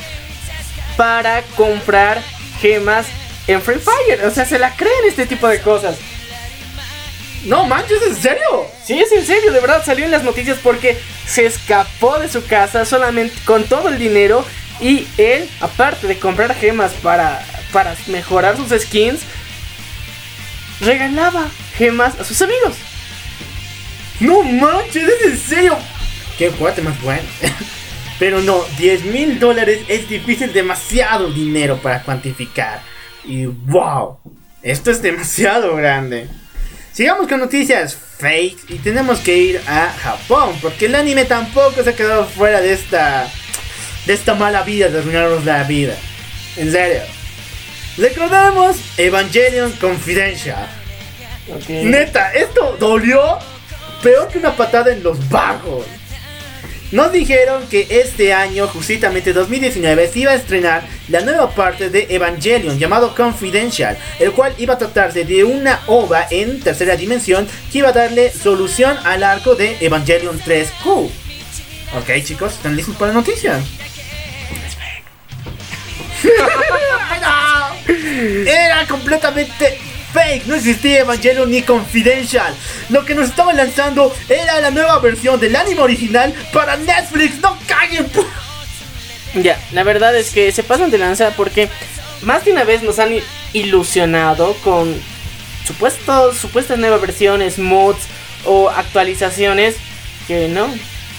Speaker 3: para comprar gemas en Free Fire. O sea, se la creen este tipo de cosas.
Speaker 1: No manches, ¿en serio?
Speaker 3: Sí, es en serio, de verdad salió en las noticias porque se escapó de su casa solamente con todo el dinero y él, aparte de comprar gemas para, para mejorar sus skins, regalaba gemas a sus amigos.
Speaker 1: No manches, ¿es en serio? Qué cuate más bueno. Pero no, 10 mil dólares es difícil, demasiado dinero para cuantificar. Y wow, esto es demasiado grande. Sigamos con noticias fake y tenemos que ir a Japón porque el anime tampoco se ha quedado fuera de esta de esta mala vida de arruinarnos la vida. En serio. Recordemos Evangelion Confidential. Neta, esto dolió peor que una patada en los bajos. Nos dijeron que este año, justamente 2019, se iba a estrenar la nueva parte de Evangelion llamado Confidential, el cual iba a tratarse de una ova en tercera dimensión que iba a darle solución al arco de Evangelion 3Q. Ok chicos, ¿están listos para la noticia? Era completamente fake, no existía Evangelion ni Confidential. Lo que nos estaban lanzando era la nueva versión del anime original para Netflix. No caguen.
Speaker 3: Ya, la verdad es que se pasan de lanza porque más de una vez nos han ilusionado con supuestos, supuestas nuevas versiones, mods o actualizaciones que no,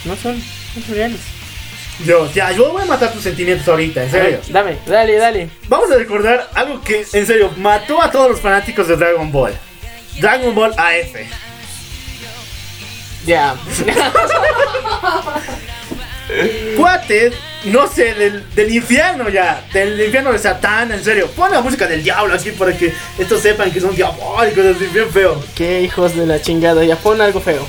Speaker 3: no son, no son reales.
Speaker 1: Dios, ya, yo voy a matar tus sentimientos ahorita, en serio.
Speaker 3: ver, dame, dale, dale.
Speaker 1: Vamos a recordar algo que, en serio, mató a todos los fanáticos de Dragon Ball. Dragon Ball AF.
Speaker 3: Ya.
Speaker 1: Cuates, no sé, del, del infierno ya. Del infierno de Satán, en serio. Pon la música del diablo aquí para que estos sepan que son diabólicos, así bien feo.
Speaker 3: Qué hijos de la chingada, ya pon algo feo.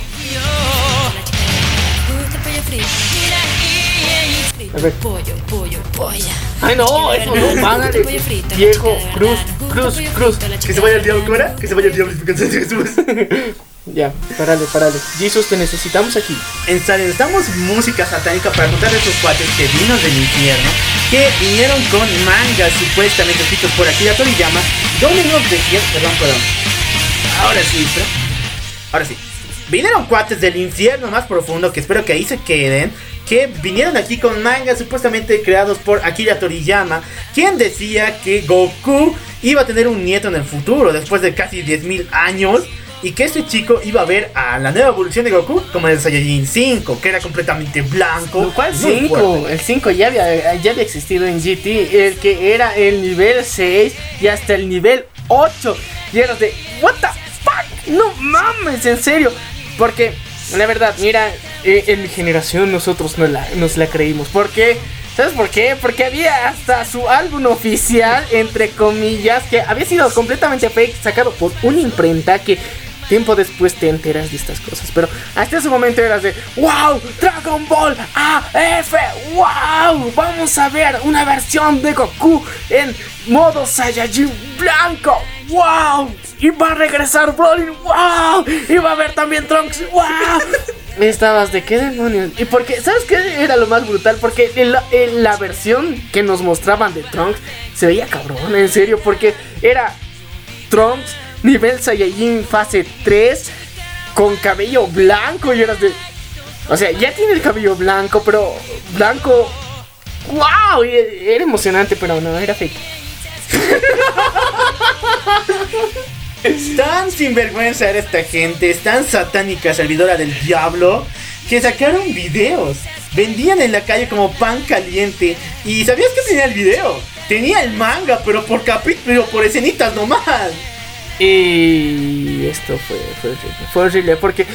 Speaker 3: A ver.
Speaker 4: Pollo, pollo, polla.
Speaker 3: Ay no, eso no, págale.
Speaker 4: Pollo frito,
Speaker 3: Viejo, cruz, cruz, cruz.
Speaker 1: Que se vaya el diablo, ¿cómo era? Que se vaya el diablo, explíquense de Jesús.
Speaker 3: Ya, parale, parale. Jesus, te necesitamos aquí.
Speaker 1: Necesitamos música satánica para contar de estos cuates que vino del infierno, que vinieron con mangas supuestamente escritos por Akira Toriyama, donde nos decían, perdón, perdón, ahora sí, pero- ahora sí, vinieron cuates del infierno más profundo, que espero que ahí se queden, que vinieron aquí con mangas supuestamente creados por Akira Toriyama, quien decía que Goku iba a tener un nieto en el futuro, después de casi 10.000 años, y que este chico iba a ver a la nueva evolución de Goku como el Saiyajin 5, que era completamente blanco.
Speaker 3: ¿Cuál
Speaker 1: muy
Speaker 3: 5?
Speaker 1: fuerte.
Speaker 3: El 5 ya había, ya había existido en GT. El que era el nivel 6 y hasta el nivel 8. Y eras de, ¿What the fuck? No mames, en serio. Porque, la verdad, mira, eh, en mi generación nosotros no la, nos la creímos. Porque ¿Sabes por qué? Porque había hasta su álbum oficial, entre comillas, que había sido completamente fake, sacado por una imprenta que tiempo después te enteras de estas cosas. Pero hasta ese momento eras de ¡Wow! Dragon Ball AF ¡Wow! Vamos a ver una versión de Goku en modo Saiyajin blanco. ¡Wow! Y va a regresar Broly. ¡Wow! Y va a haber también Trunks. ¡Wow! Estabas de qué demonios. Y porque, ¿sabes qué era lo más brutal? Porque en la, la versión que nos mostraban de Trunks se veía cabrón, en serio. Porque era Trunks nivel Saiyajin fase 3 con cabello blanco. Y eras de. O sea, ya tiene el cabello blanco, pero blanco. ¡Wow! Era emocionante, pero no, era fake.
Speaker 1: Tan sinvergüenza era esta gente, es tan satánica, servidora del diablo, que sacaron videos. Vendían en la calle como pan caliente. ¿Y sabías que tenía el video? Tenía el manga, pero por capítulo, por escenitas nomás.
Speaker 3: Y esto fue, fue horrible. Fue horrible porque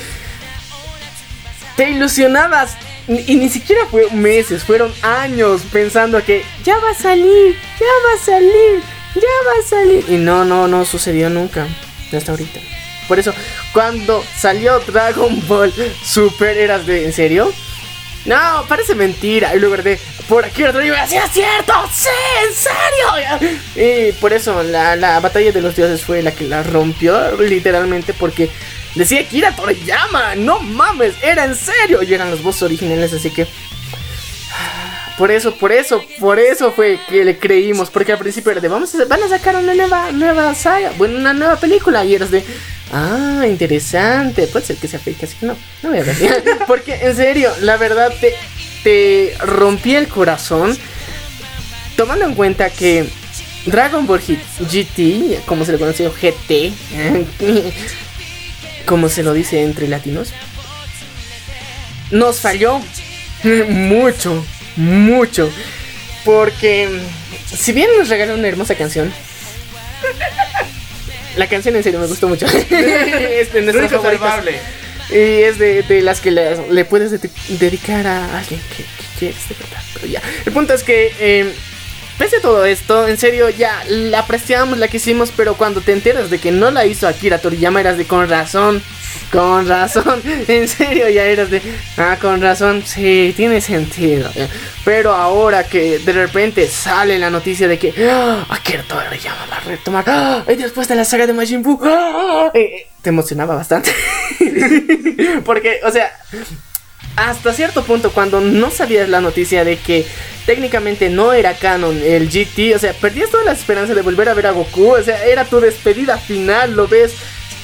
Speaker 3: te ilusionabas. Y ni siquiera fue meses, fueron años pensando que ya va a salir, ya va a salir, ya va a salir. Y no, no, no sucedió nunca. Hasta ahorita. Por eso, cuando salió Dragon Ball Super, eras de. ¿En serio? No, parece mentira. Y luego de. Por aquí otro día, ¡Sí, es cierto! ¡Sí, en serio! Y por eso la, la batalla de los dioses fue la que la rompió, literalmente, porque decía Kira Toriyama. ¡No mames! ¡Era en serio! Y eran los voces originales, así que. Por eso, por eso, por eso fue que le creímos. Porque al principio era de, vamos a, van a sacar una nueva, nueva saga, bueno, una nueva película. Y eras de, ah, interesante. Puede ser que sea fake, así que no, no voy a ver. porque en serio, la verdad te, te rompí el corazón. Tomando en cuenta que Dragon Ball GT, como se le conoció GT, como se lo dice entre latinos, nos falló mucho, mucho. Porque si bien nos regaló una hermosa canción, la canción en serio me gustó mucho. es de nuestras favoritas. Y es de, de las que le, le puedes de- dedicar a alguien que, que quieres de verdad. Pero ya. El punto es que, eh, pese a todo esto, en serio, ya la apreciamos, la quisimos, pero cuando te enteras de que no la hizo Akira Toriyama, eras de con razón. Con razón, en serio ya eras de, ah, con razón, sí, tiene sentido. Pero ahora que de repente sale la noticia de que ¡ah! Akira Toriyama va a retomar, ¡ah! y después de la saga de Majin Buu, ¡ah! eh, eh, te emocionaba bastante. Porque, o sea, hasta cierto punto, cuando no sabías la noticia de que técnicamente no era canon el GT, o sea, perdías toda la esperanza de volver a ver a Goku, o sea, era tu despedida final, lo ves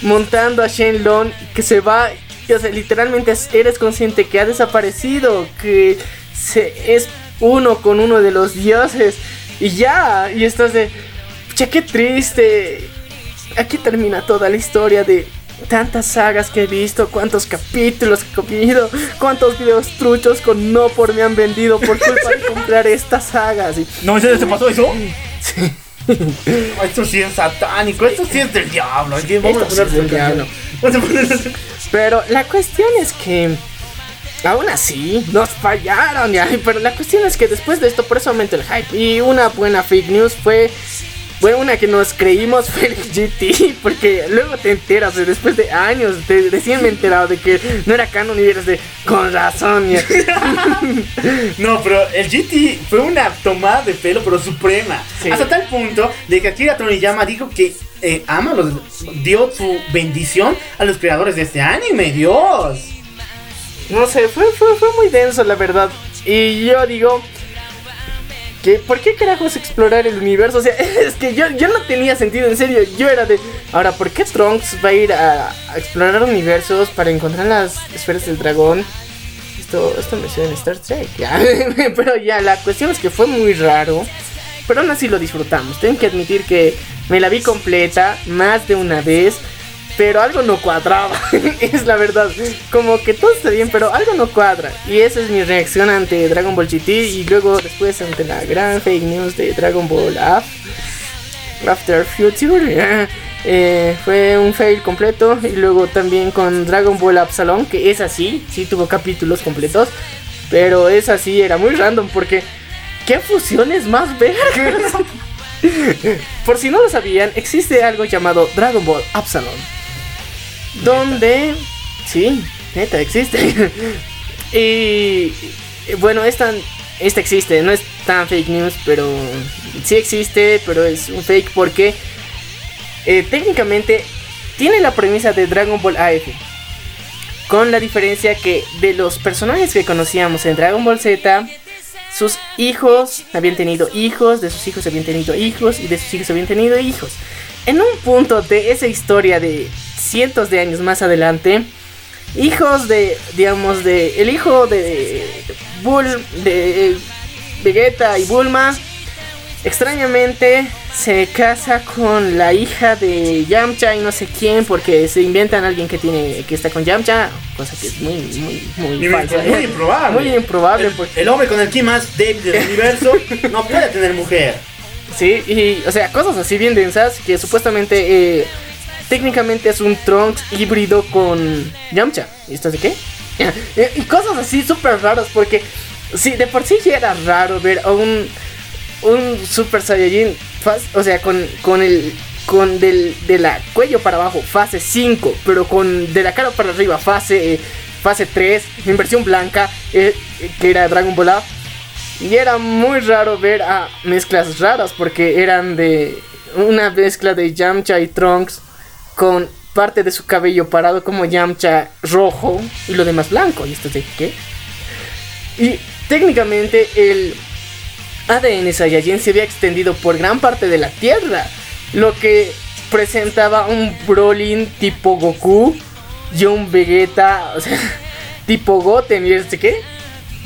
Speaker 3: montando a Shenlong que se va, o sea, literalmente es- eres consciente que ha desaparecido, que se, es uno con uno de los dioses, y ya, y estás de, che, qué triste, aquí termina toda la historia de tantas sagas que he visto, cuántos capítulos que he comido, cuántos videos truchos con no por me han vendido por culpa de comprar estas sagas. Y,
Speaker 1: ¿No en serio te pasó eso? Esto sí es satánico, esto sí es del diablo. ¿sí? Vamos a
Speaker 3: sí es del diablo. Pero la cuestión es que aún así nos fallaron ya. Pero la cuestión es que después de esto, por eso aumenta el hype. Y una buena fake news fue. Fue una que nos creímos fue el GT, porque luego te enteras, o sea, después de años, te, recién me he enterado de que no era canon y eres de, con razón.
Speaker 1: No, pero el GT fue una tomada de pelo, pero suprema.
Speaker 3: Sí.
Speaker 1: Hasta tal punto de que Akira Toriyama dijo que eh, ama los, dio su bendición a los creadores de este anime. Dios.
Speaker 3: No sé, fue, fue, fue muy denso, la verdad. Y yo digo. ¿Por qué carajos explorar el universo? O sea, es que yo, yo no tenía sentido, en serio. Yo era de. Ahora, ¿por qué Trunks va a ir a, a explorar universos para encontrar las esferas del dragón? Esto, esto me suena en Star Trek, ya. Pero ya, la cuestión es que fue muy raro. Pero aún así lo disfrutamos. Tengo que admitir que me la vi completa más de una vez. Pero algo no cuadraba. es la verdad. Como que todo está bien, pero algo no cuadra. Y esa es mi reacción ante Dragon Ball GT. Y luego después ante la gran fake news de Dragon Ball Af- After Future. Eh, fue un fail completo. Y luego también con Dragon Ball Absalom. Que es así. Sí tuvo capítulos completos. Pero es así. Era muy random porque ¿Qué fusiones más vergas? Por si no lo sabían, existe algo llamado Dragon Ball Absalom. Donde. Sí, neta, existe. y. Bueno, esta, esta existe, no es tan fake news, pero. Sí existe, pero es un fake porque. eh, técnicamente tiene la premisa de Dragon Ball AF. Con la diferencia que de los personajes que conocíamos en Dragon Ball Z, sus hijos habían tenido hijos, de sus hijos habían tenido hijos y de sus hijos habían tenido hijos. En un punto de esa historia de cientos de años más adelante, hijos de, digamos, de el hijo de Bull, de Vegeta y Bulma, extrañamente se casa con la hija de Yamcha y no sé quién porque se inventan a alguien que tiene que está con Yamcha, cosa que es muy muy muy,
Speaker 1: Muy,
Speaker 3: falsa.
Speaker 1: muy improbable.
Speaker 3: Muy improbable
Speaker 1: El,
Speaker 3: porque
Speaker 1: el hombre con el ki más débil del universo no puede tener mujer.
Speaker 3: Sí, y, o sea, cosas así bien densas que supuestamente eh, técnicamente es un Trunks híbrido con Yamcha. ¿Y esto de qué? Eh, y cosas así súper raras porque, sí, de por sí ya era raro ver a un, un Super Saiyajin, fas- o sea, con, con el... Con del de la cuello para abajo, fase 5, pero con de la cara para arriba, fase, fase 3, en versión blanca, eh, eh, que era Dragon Ball A. Y era muy raro ver a mezclas raras porque eran de una mezcla de Yamcha y Trunks con parte de su cabello parado como Yamcha rojo y lo demás blanco. ¿Y esto de qué? Y técnicamente el ADN Saiyajin se había extendido por gran parte de la Tierra, lo que presentaba un Brolin tipo Goku y un Vegeta, o sea, tipo Goten y este qué.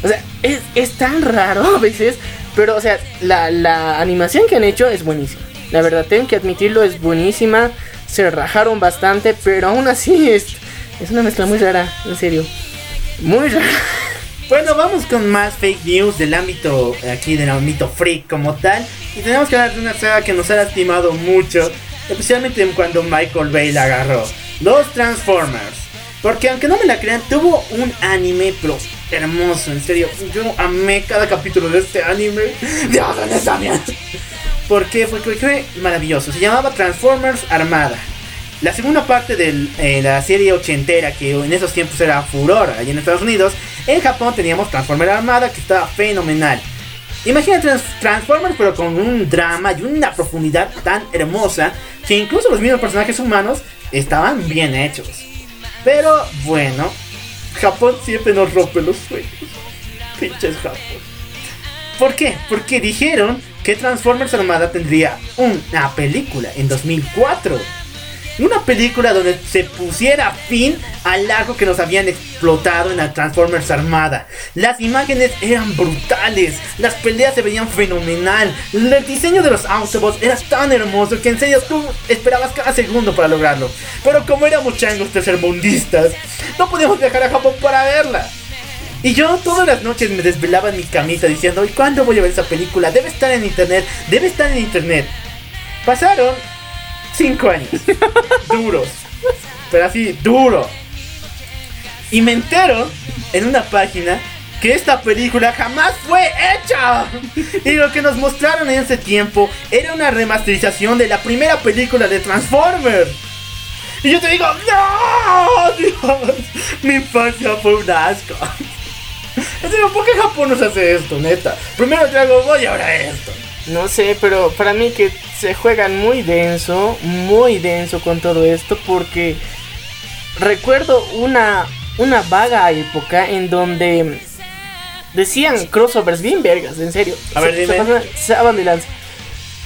Speaker 3: O sea, es, es tan raro a veces, pero o sea, la, la animación que han hecho es buenísima. La verdad, tengo que admitirlo, es buenísima. Se rajaron bastante, pero aún así es, es una mezcla muy rara, en serio. Muy rara.
Speaker 1: Bueno, vamos con más fake news del ámbito aquí del ámbito freak como tal. Y tenemos que hablar de una saga que nos ha lastimado mucho, especialmente cuando Michael Bay la agarró. Los Transformers. Porque aunque no me la crean, tuvo un anime, hermoso, en serio. Yo amé cada capítulo de este anime. Dios, ¿dónde está mi- ¿Por qué? Porque fue maravilloso. Se llamaba Transformers Armada. La segunda parte de la serie ochentera, que en esos tiempos era furor allá en Estados Unidos, en Japón teníamos Transformers Armada, que estaba fenomenal. Imagina Trans- Transformers, pero con un drama y una profundidad tan hermosa, que incluso los mismos personajes humanos estaban bien hechos. Pero bueno, Japón siempre nos rompe los sueños. Pinches Japón. ¿Por qué? Porque dijeron que Transformers Armada tendría una película en 2004. Una película donde se pusiera fin al arco que nos habían explotado en la Transformers Armada. Las imágenes eran brutales, las peleas se veían fenomenal, el diseño de los Autobots era tan hermoso que en serio esperabas cada segundo para lograrlo. Pero como éramos changos tercermundistas, no podíamos viajar a Japón para verla. Y yo todas las noches me desvelaba en mi camita diciendo, ¿y cuándo voy a ver esa película? Debe estar en internet, debe estar en internet. Pasaron cinco años. Duros. Pero así, duro. Y me entero en una página que esta película jamás fue hecha. Y lo que nos mostraron en ese tiempo era una remasterización de la primera película de Transformers. Y yo te digo, no, Dios, mi infancia fue un asco. En serio, ¿por qué Japón nos hace esto, neta? Primero Dragon Ball y ahora esto.
Speaker 3: No sé, pero para mí que se juegan muy denso, muy denso con todo esto, porque recuerdo una, una vaga época en donde decían crossovers bien vergas, en serio.
Speaker 1: A ver, dime.
Speaker 3: se de lanza.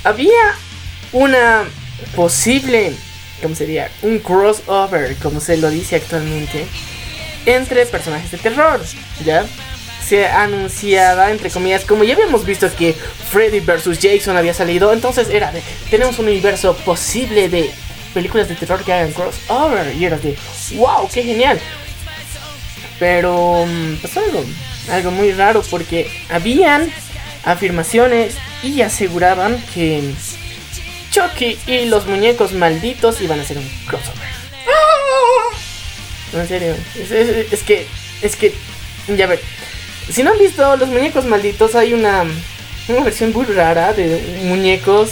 Speaker 3: Había una posible, ¿cómo sería? Un crossover, como se lo dice actualmente, entre personajes de terror, ¿ya? Se anunciaba, entre comillas, como ya habíamos visto que Freddy vs. Jason había salido, entonces era de, tenemos un universo posible de películas de terror que hagan crossover, y era de, wow, qué genial. Pero mm, pasó algo, algo muy raro, porque habían afirmaciones y aseguraban que Chucky y los muñecos malditos iban a hacer un crossover. En serio. Es, es- es que. Es que. Ya ver. Si no han visto los muñecos malditos, hay una. una versión muy rara de muñecos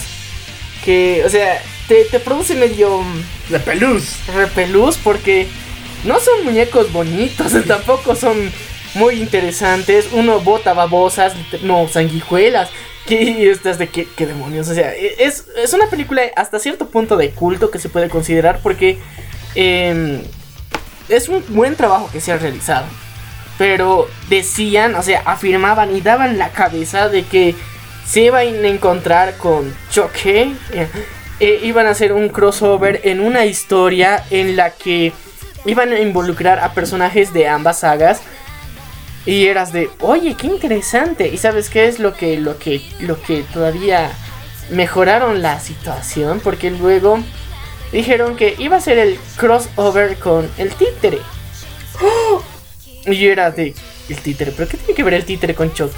Speaker 3: que, o sea, te, te produce medio
Speaker 1: peluz.
Speaker 3: repelús porque no son muñecos bonitos, tampoco son muy interesantes. Uno bota babosas, no sanguijuelas. Que estás de qué, qué demonios. O sea, e, es, es una película hasta cierto punto de culto que se puede considerar porque em, es un buen trabajo que se ha realizado. Pero decían, o sea, afirmaban y daban la cabeza de que se iban a encontrar con Choque. eh, eh, iban a hacer un crossover en una historia en la que iban a involucrar a personajes de ambas sagas. Y eras de, oye, qué interesante. ¿Y sabes qué es lo que, lo que, lo que todavía mejoraron la situación? Porque luego dijeron que iba a ser el crossover con el títere. ¡Oh! Y era de, el títere, ¿pero qué tiene que ver el títere con Chucky?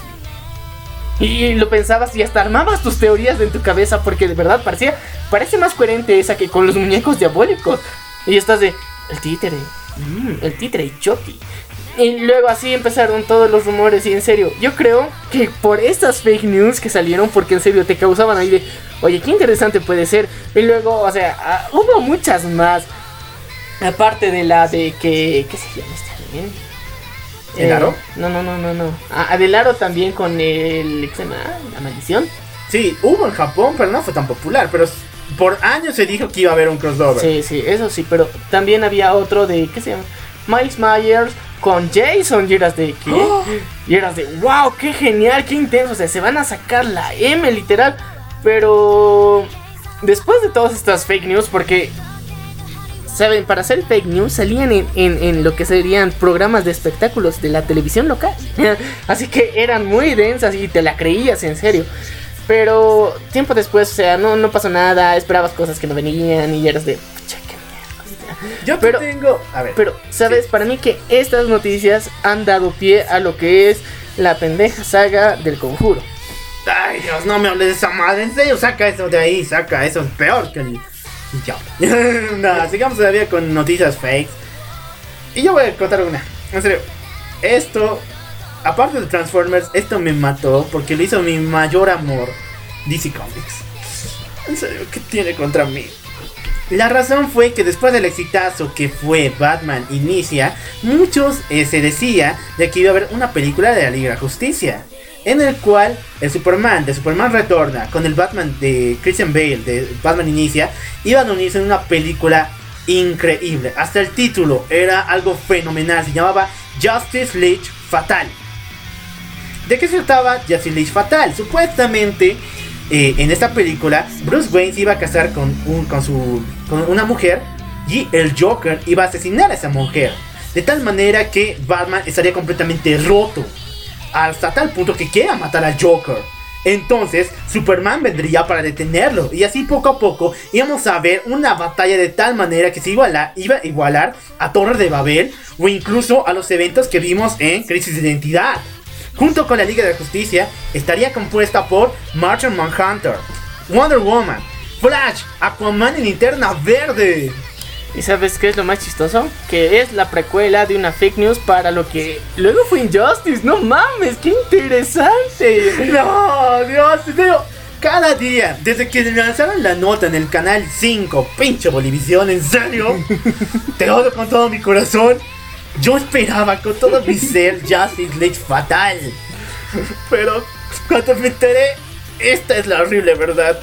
Speaker 3: Y lo pensabas y hasta armabas tus teorías en tu cabeza porque de verdad parecía, parece más coherente esa que con los muñecos diabólicos. Y estás de, el títere, mm, el títere y Chucky. Y luego así empezaron todos los rumores y en serio, yo creo que por estas fake news que salieron, porque en serio te causaban ahí de, oye, qué interesante puede ser. Y luego, o sea, ah, hubo muchas más. Aparte de la de que, ¿qué se llama este anime?
Speaker 1: ¿El aro?
Speaker 3: No, no, no, no, no. Ah, del aro también con el, ¿qué se llama? La maldición.
Speaker 1: Sí, hubo en Japón, pero no fue tan popular. Pero por años se dijo que iba a haber un crossover.
Speaker 3: Sí, sí, eso sí, pero también había otro de, ¿qué se llama? Miles Myers con Jason y eras de, ¿qué? Y eras de, wow, qué genial, qué intenso, o sea, se van a sacar la M literal, pero después de todas estas fake news, porque, ¿saben? Para hacer fake news salían en, en- en lo que serían programas de espectáculos de la televisión local, así que eran muy densas y te la creías en serio. Pero tiempo después, o sea, no, no pasó nada, esperabas cosas que no venían y eras de.
Speaker 1: Yo
Speaker 3: Pero-
Speaker 1: tengo. A ver.
Speaker 3: Pero, ¿sabes? Para mí que estas noticias han dado pie a lo que es la pendeja saga del conjuro.
Speaker 1: Ay, Dios, no me hables de esa madre. En serio, saca eso de ahí, saca eso. Es peor que el. Ya. Nada, sigamos todavía con noticias fakes. Y yo voy a contar una. En serio, esto. Aparte de Transformers, esto me mató porque lo hizo mi mayor amor, DC Comics. En serio, ¿qué tiene contra mí? La razón fue que después del exitazo que fue Batman Inicia, muchos eh, se decía de que iba a haber una película de la Liga de Justicia, en el cual el Superman de Superman Retorna con el Batman de Christian Bale de Batman Inicia iban a unirse en una película increíble. Hasta el título era algo fenomenal, se llamaba Justice League Fatal. ¿De qué se trataba Justice League Fatal? Supuestamente eh, en esta película Bruce Wayne se iba a casar con, un, con, su, con una mujer y el Joker iba a asesinar a esa mujer. De tal manera que Batman estaría completamente roto. Hasta tal punto que quiera matar al Joker. Entonces Superman vendría para detenerlo. Y así poco a poco íbamos a ver una batalla de tal manera que se iba a igualar a Torre de Babel o incluso a los eventos que vimos en Crisis de Identidad. Junto con la Liga de Justicia, estaría compuesta por Martian Manhunter, Wonder Woman, Flash, Aquaman y Linterna Verde.
Speaker 3: ¿Y sabes qué es lo más chistoso? Que es la precuela de una fake news para lo que luego fue Injustice. No mames, qué interesante.
Speaker 1: No, Dios, serio, Cada día, desde que lanzaron la nota en el canal 5, pinche Bolivisión, en serio, te odio con todo mi corazón. Yo esperaba con todo mi ser Justice League fatal. Pero cuando me enteré, esta es la horrible verdad.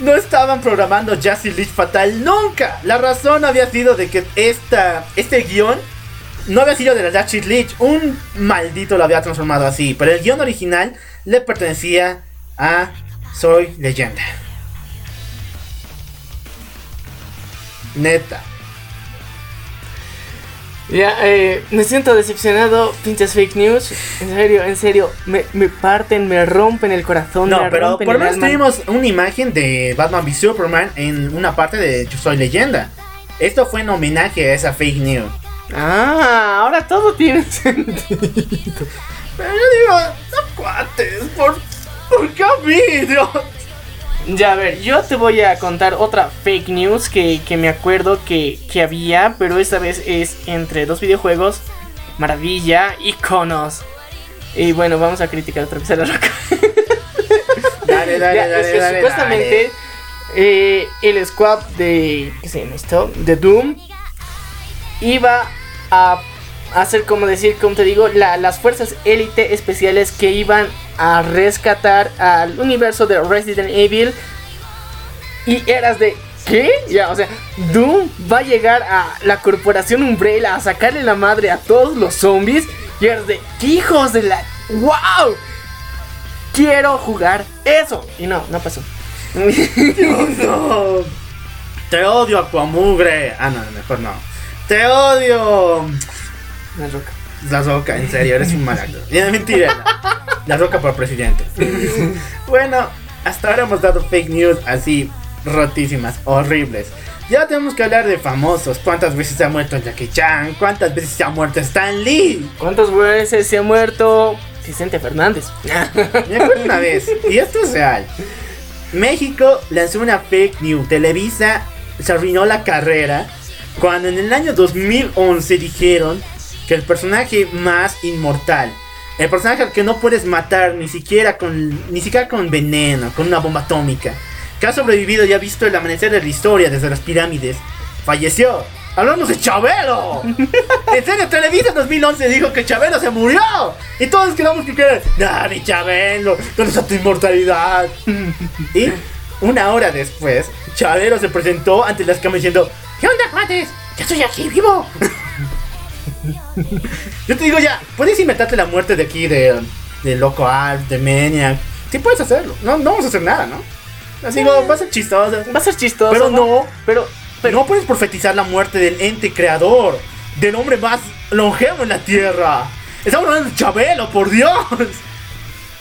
Speaker 1: No estaban programando Justice League Fatal nunca. La razón había sido de que esta, este guion no había sido de la Justice League. Un maldito lo había transformado así. Pero el guion original le pertenecía a Soy Leyenda. Neta.
Speaker 3: Ya, eh, me siento decepcionado, pinches fake news. En serio, en serio, me, me parten, me rompen el corazón.
Speaker 1: No,
Speaker 3: me
Speaker 1: pero por lo menos tuvimos una imagen de Batman v Superman en una parte de Yo Soy Leyenda. Esto fue en homenaje a esa fake news.
Speaker 3: Ah, ahora todo tiene sentido.
Speaker 1: Pero yo digo, no cuates, ¿por, ¿por qué a mí, Dios?
Speaker 3: Ya, a ver, yo te voy a contar otra fake news que, que me acuerdo que, que había, pero esta vez es entre dos videojuegos, Maravilla, iconos. Y bueno, vamos a criticar otra vez a la roca.
Speaker 1: Dale, dale,
Speaker 3: Ya,
Speaker 1: dale,
Speaker 3: es que
Speaker 1: dale,
Speaker 3: supuestamente eh, el squad de. ¿Qué se llama esto? De Doom iba a hacer, como decir, como te digo, la- las fuerzas élite especiales que iban a rescatar al universo de Resident Evil. Y eras de. ¿Qué? Ya, o sea, Doom va a llegar a la corporación Umbrella a sacarle la madre a todos los zombies. Y eras de. ¿Qué hijos de la. ¡Wow! Quiero jugar eso. Y no, no pasó.
Speaker 1: No. Te odio, Aquamugre. Ah, no, mejor no. Te odio.
Speaker 3: La roca.
Speaker 1: La Roca, en serio, eres un mal actor. Mentira. La Roca por presidente. bueno, hasta ahora hemos dado fake news así rotísimas, horribles. Ya tenemos que hablar de famosos. ¿Cuántas veces se ha muerto Jackie Chan? ¿Cuántas veces se ha muerto Stan Lee?
Speaker 3: ¿Cuántas veces se ha muerto Vicente Fernández?
Speaker 1: Me acuerdo una vez, y esto es real. México lanzó una fake news. Televisa se arruinó la carrera cuando en el año 2011 dijeron que el personaje más inmortal, el personaje al que no puedes matar ni siquiera con ni siquiera con veneno, con una bomba atómica, que ha sobrevivido y ha visto el amanecer de la historia desde las pirámides, falleció. Hablamos de Chabelo. En serio, Televisa en 2011 dijo que Chabelo se murió. Y todos quedamos que quedan. Nah, Chabelo. ¿Dónde está tu inmortalidad? Y una hora después, Chabelo se presentó ante las cámaras diciendo: ¿Qué onda, cuates? Ya estoy aquí vivo. Yo te digo ya, puedes inventarte la muerte de aquí de, de Loco Alf, de Maniac. Sí puedes hacerlo. No, no vamos a hacer nada, ¿no? Así como, va a ser chistoso.
Speaker 3: Va a ser chistoso.
Speaker 1: Pero no.
Speaker 3: Pero,
Speaker 1: Pero no puedes profetizar la muerte del ente creador, del hombre más longevo en la tierra. Estamos hablando de Chabelo, por Dios.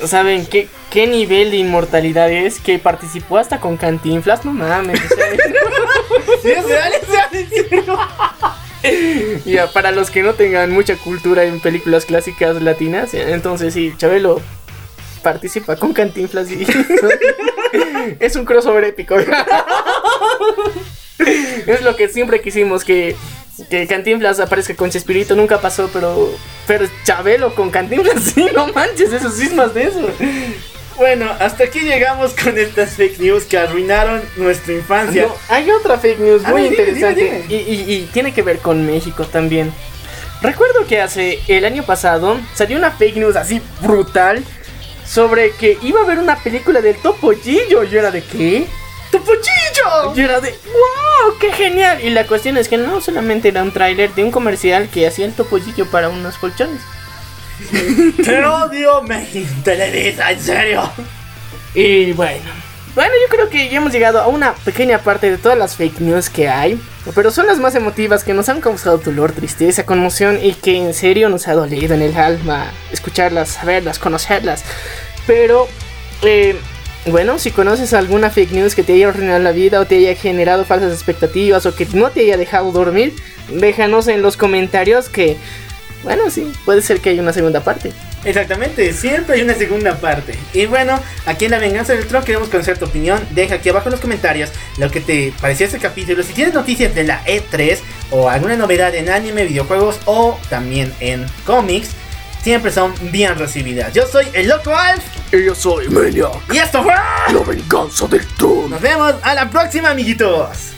Speaker 3: ¿saben qué, qué nivel de inmortalidad es? Que participó hasta con Cantinflas. No mames.
Speaker 1: Sí, es real, es real.
Speaker 3: ya, para los que no tengan mucha cultura en películas clásicas latinas, entonces sí, Chabelo participa con Cantinflas y es un crossover épico. es lo que siempre quisimos que que Cantinflas aparezca con Chespirito nunca pasó, pero pero Chabelo con Cantinflas sí, no manches, esos sismas de eso.
Speaker 1: Bueno, hasta aquí llegamos con estas fake news que arruinaron nuestra infancia.
Speaker 3: No, hay otra fake news
Speaker 1: A
Speaker 3: muy
Speaker 1: ver, dime,
Speaker 3: interesante
Speaker 1: dime, dime.
Speaker 3: Y, y- y tiene que ver con México también. Recuerdo que hace el año pasado salió una fake news así brutal sobre que iba a haber una película del Topollillo. Yo era de ¿qué? ¡Topollillo! Yo era de ¡Wow! ¡Qué genial! Y la cuestión es que no solamente era un tráiler de un comercial que hacía el Topollillo para unos colchones.
Speaker 1: Te odio, México. Televisa, en serio.
Speaker 3: Y bueno. Bueno, yo creo que ya hemos llegado a una pequeña parte de todas las fake news que hay. Pero son las más emotivas que nos han causado dolor, tristeza, conmoción y que en serio nos ha dolido en el alma escucharlas, saberlas, conocerlas. Pero, eh, bueno, si conoces alguna fake news que te haya arruinado la vida o te haya generado falsas expectativas o que no te haya dejado dormir, déjanos en los comentarios que, bueno, sí, puede ser que haya una segunda parte.
Speaker 1: Exactamente, siempre hay una segunda parte. Y bueno, aquí en La Venganza del Tron queremos conocer tu opinión. Deja aquí abajo en los comentarios lo que te pareció este capítulo. Si tienes noticias de la E3 o alguna novedad en anime, videojuegos o también en cómics, siempre son bien recibidas. Yo soy el Loco Alf
Speaker 2: Y yo soy Maniac,
Speaker 1: y esto fue.
Speaker 2: la venganza del trono.
Speaker 1: Nos vemos a la próxima, amiguitos.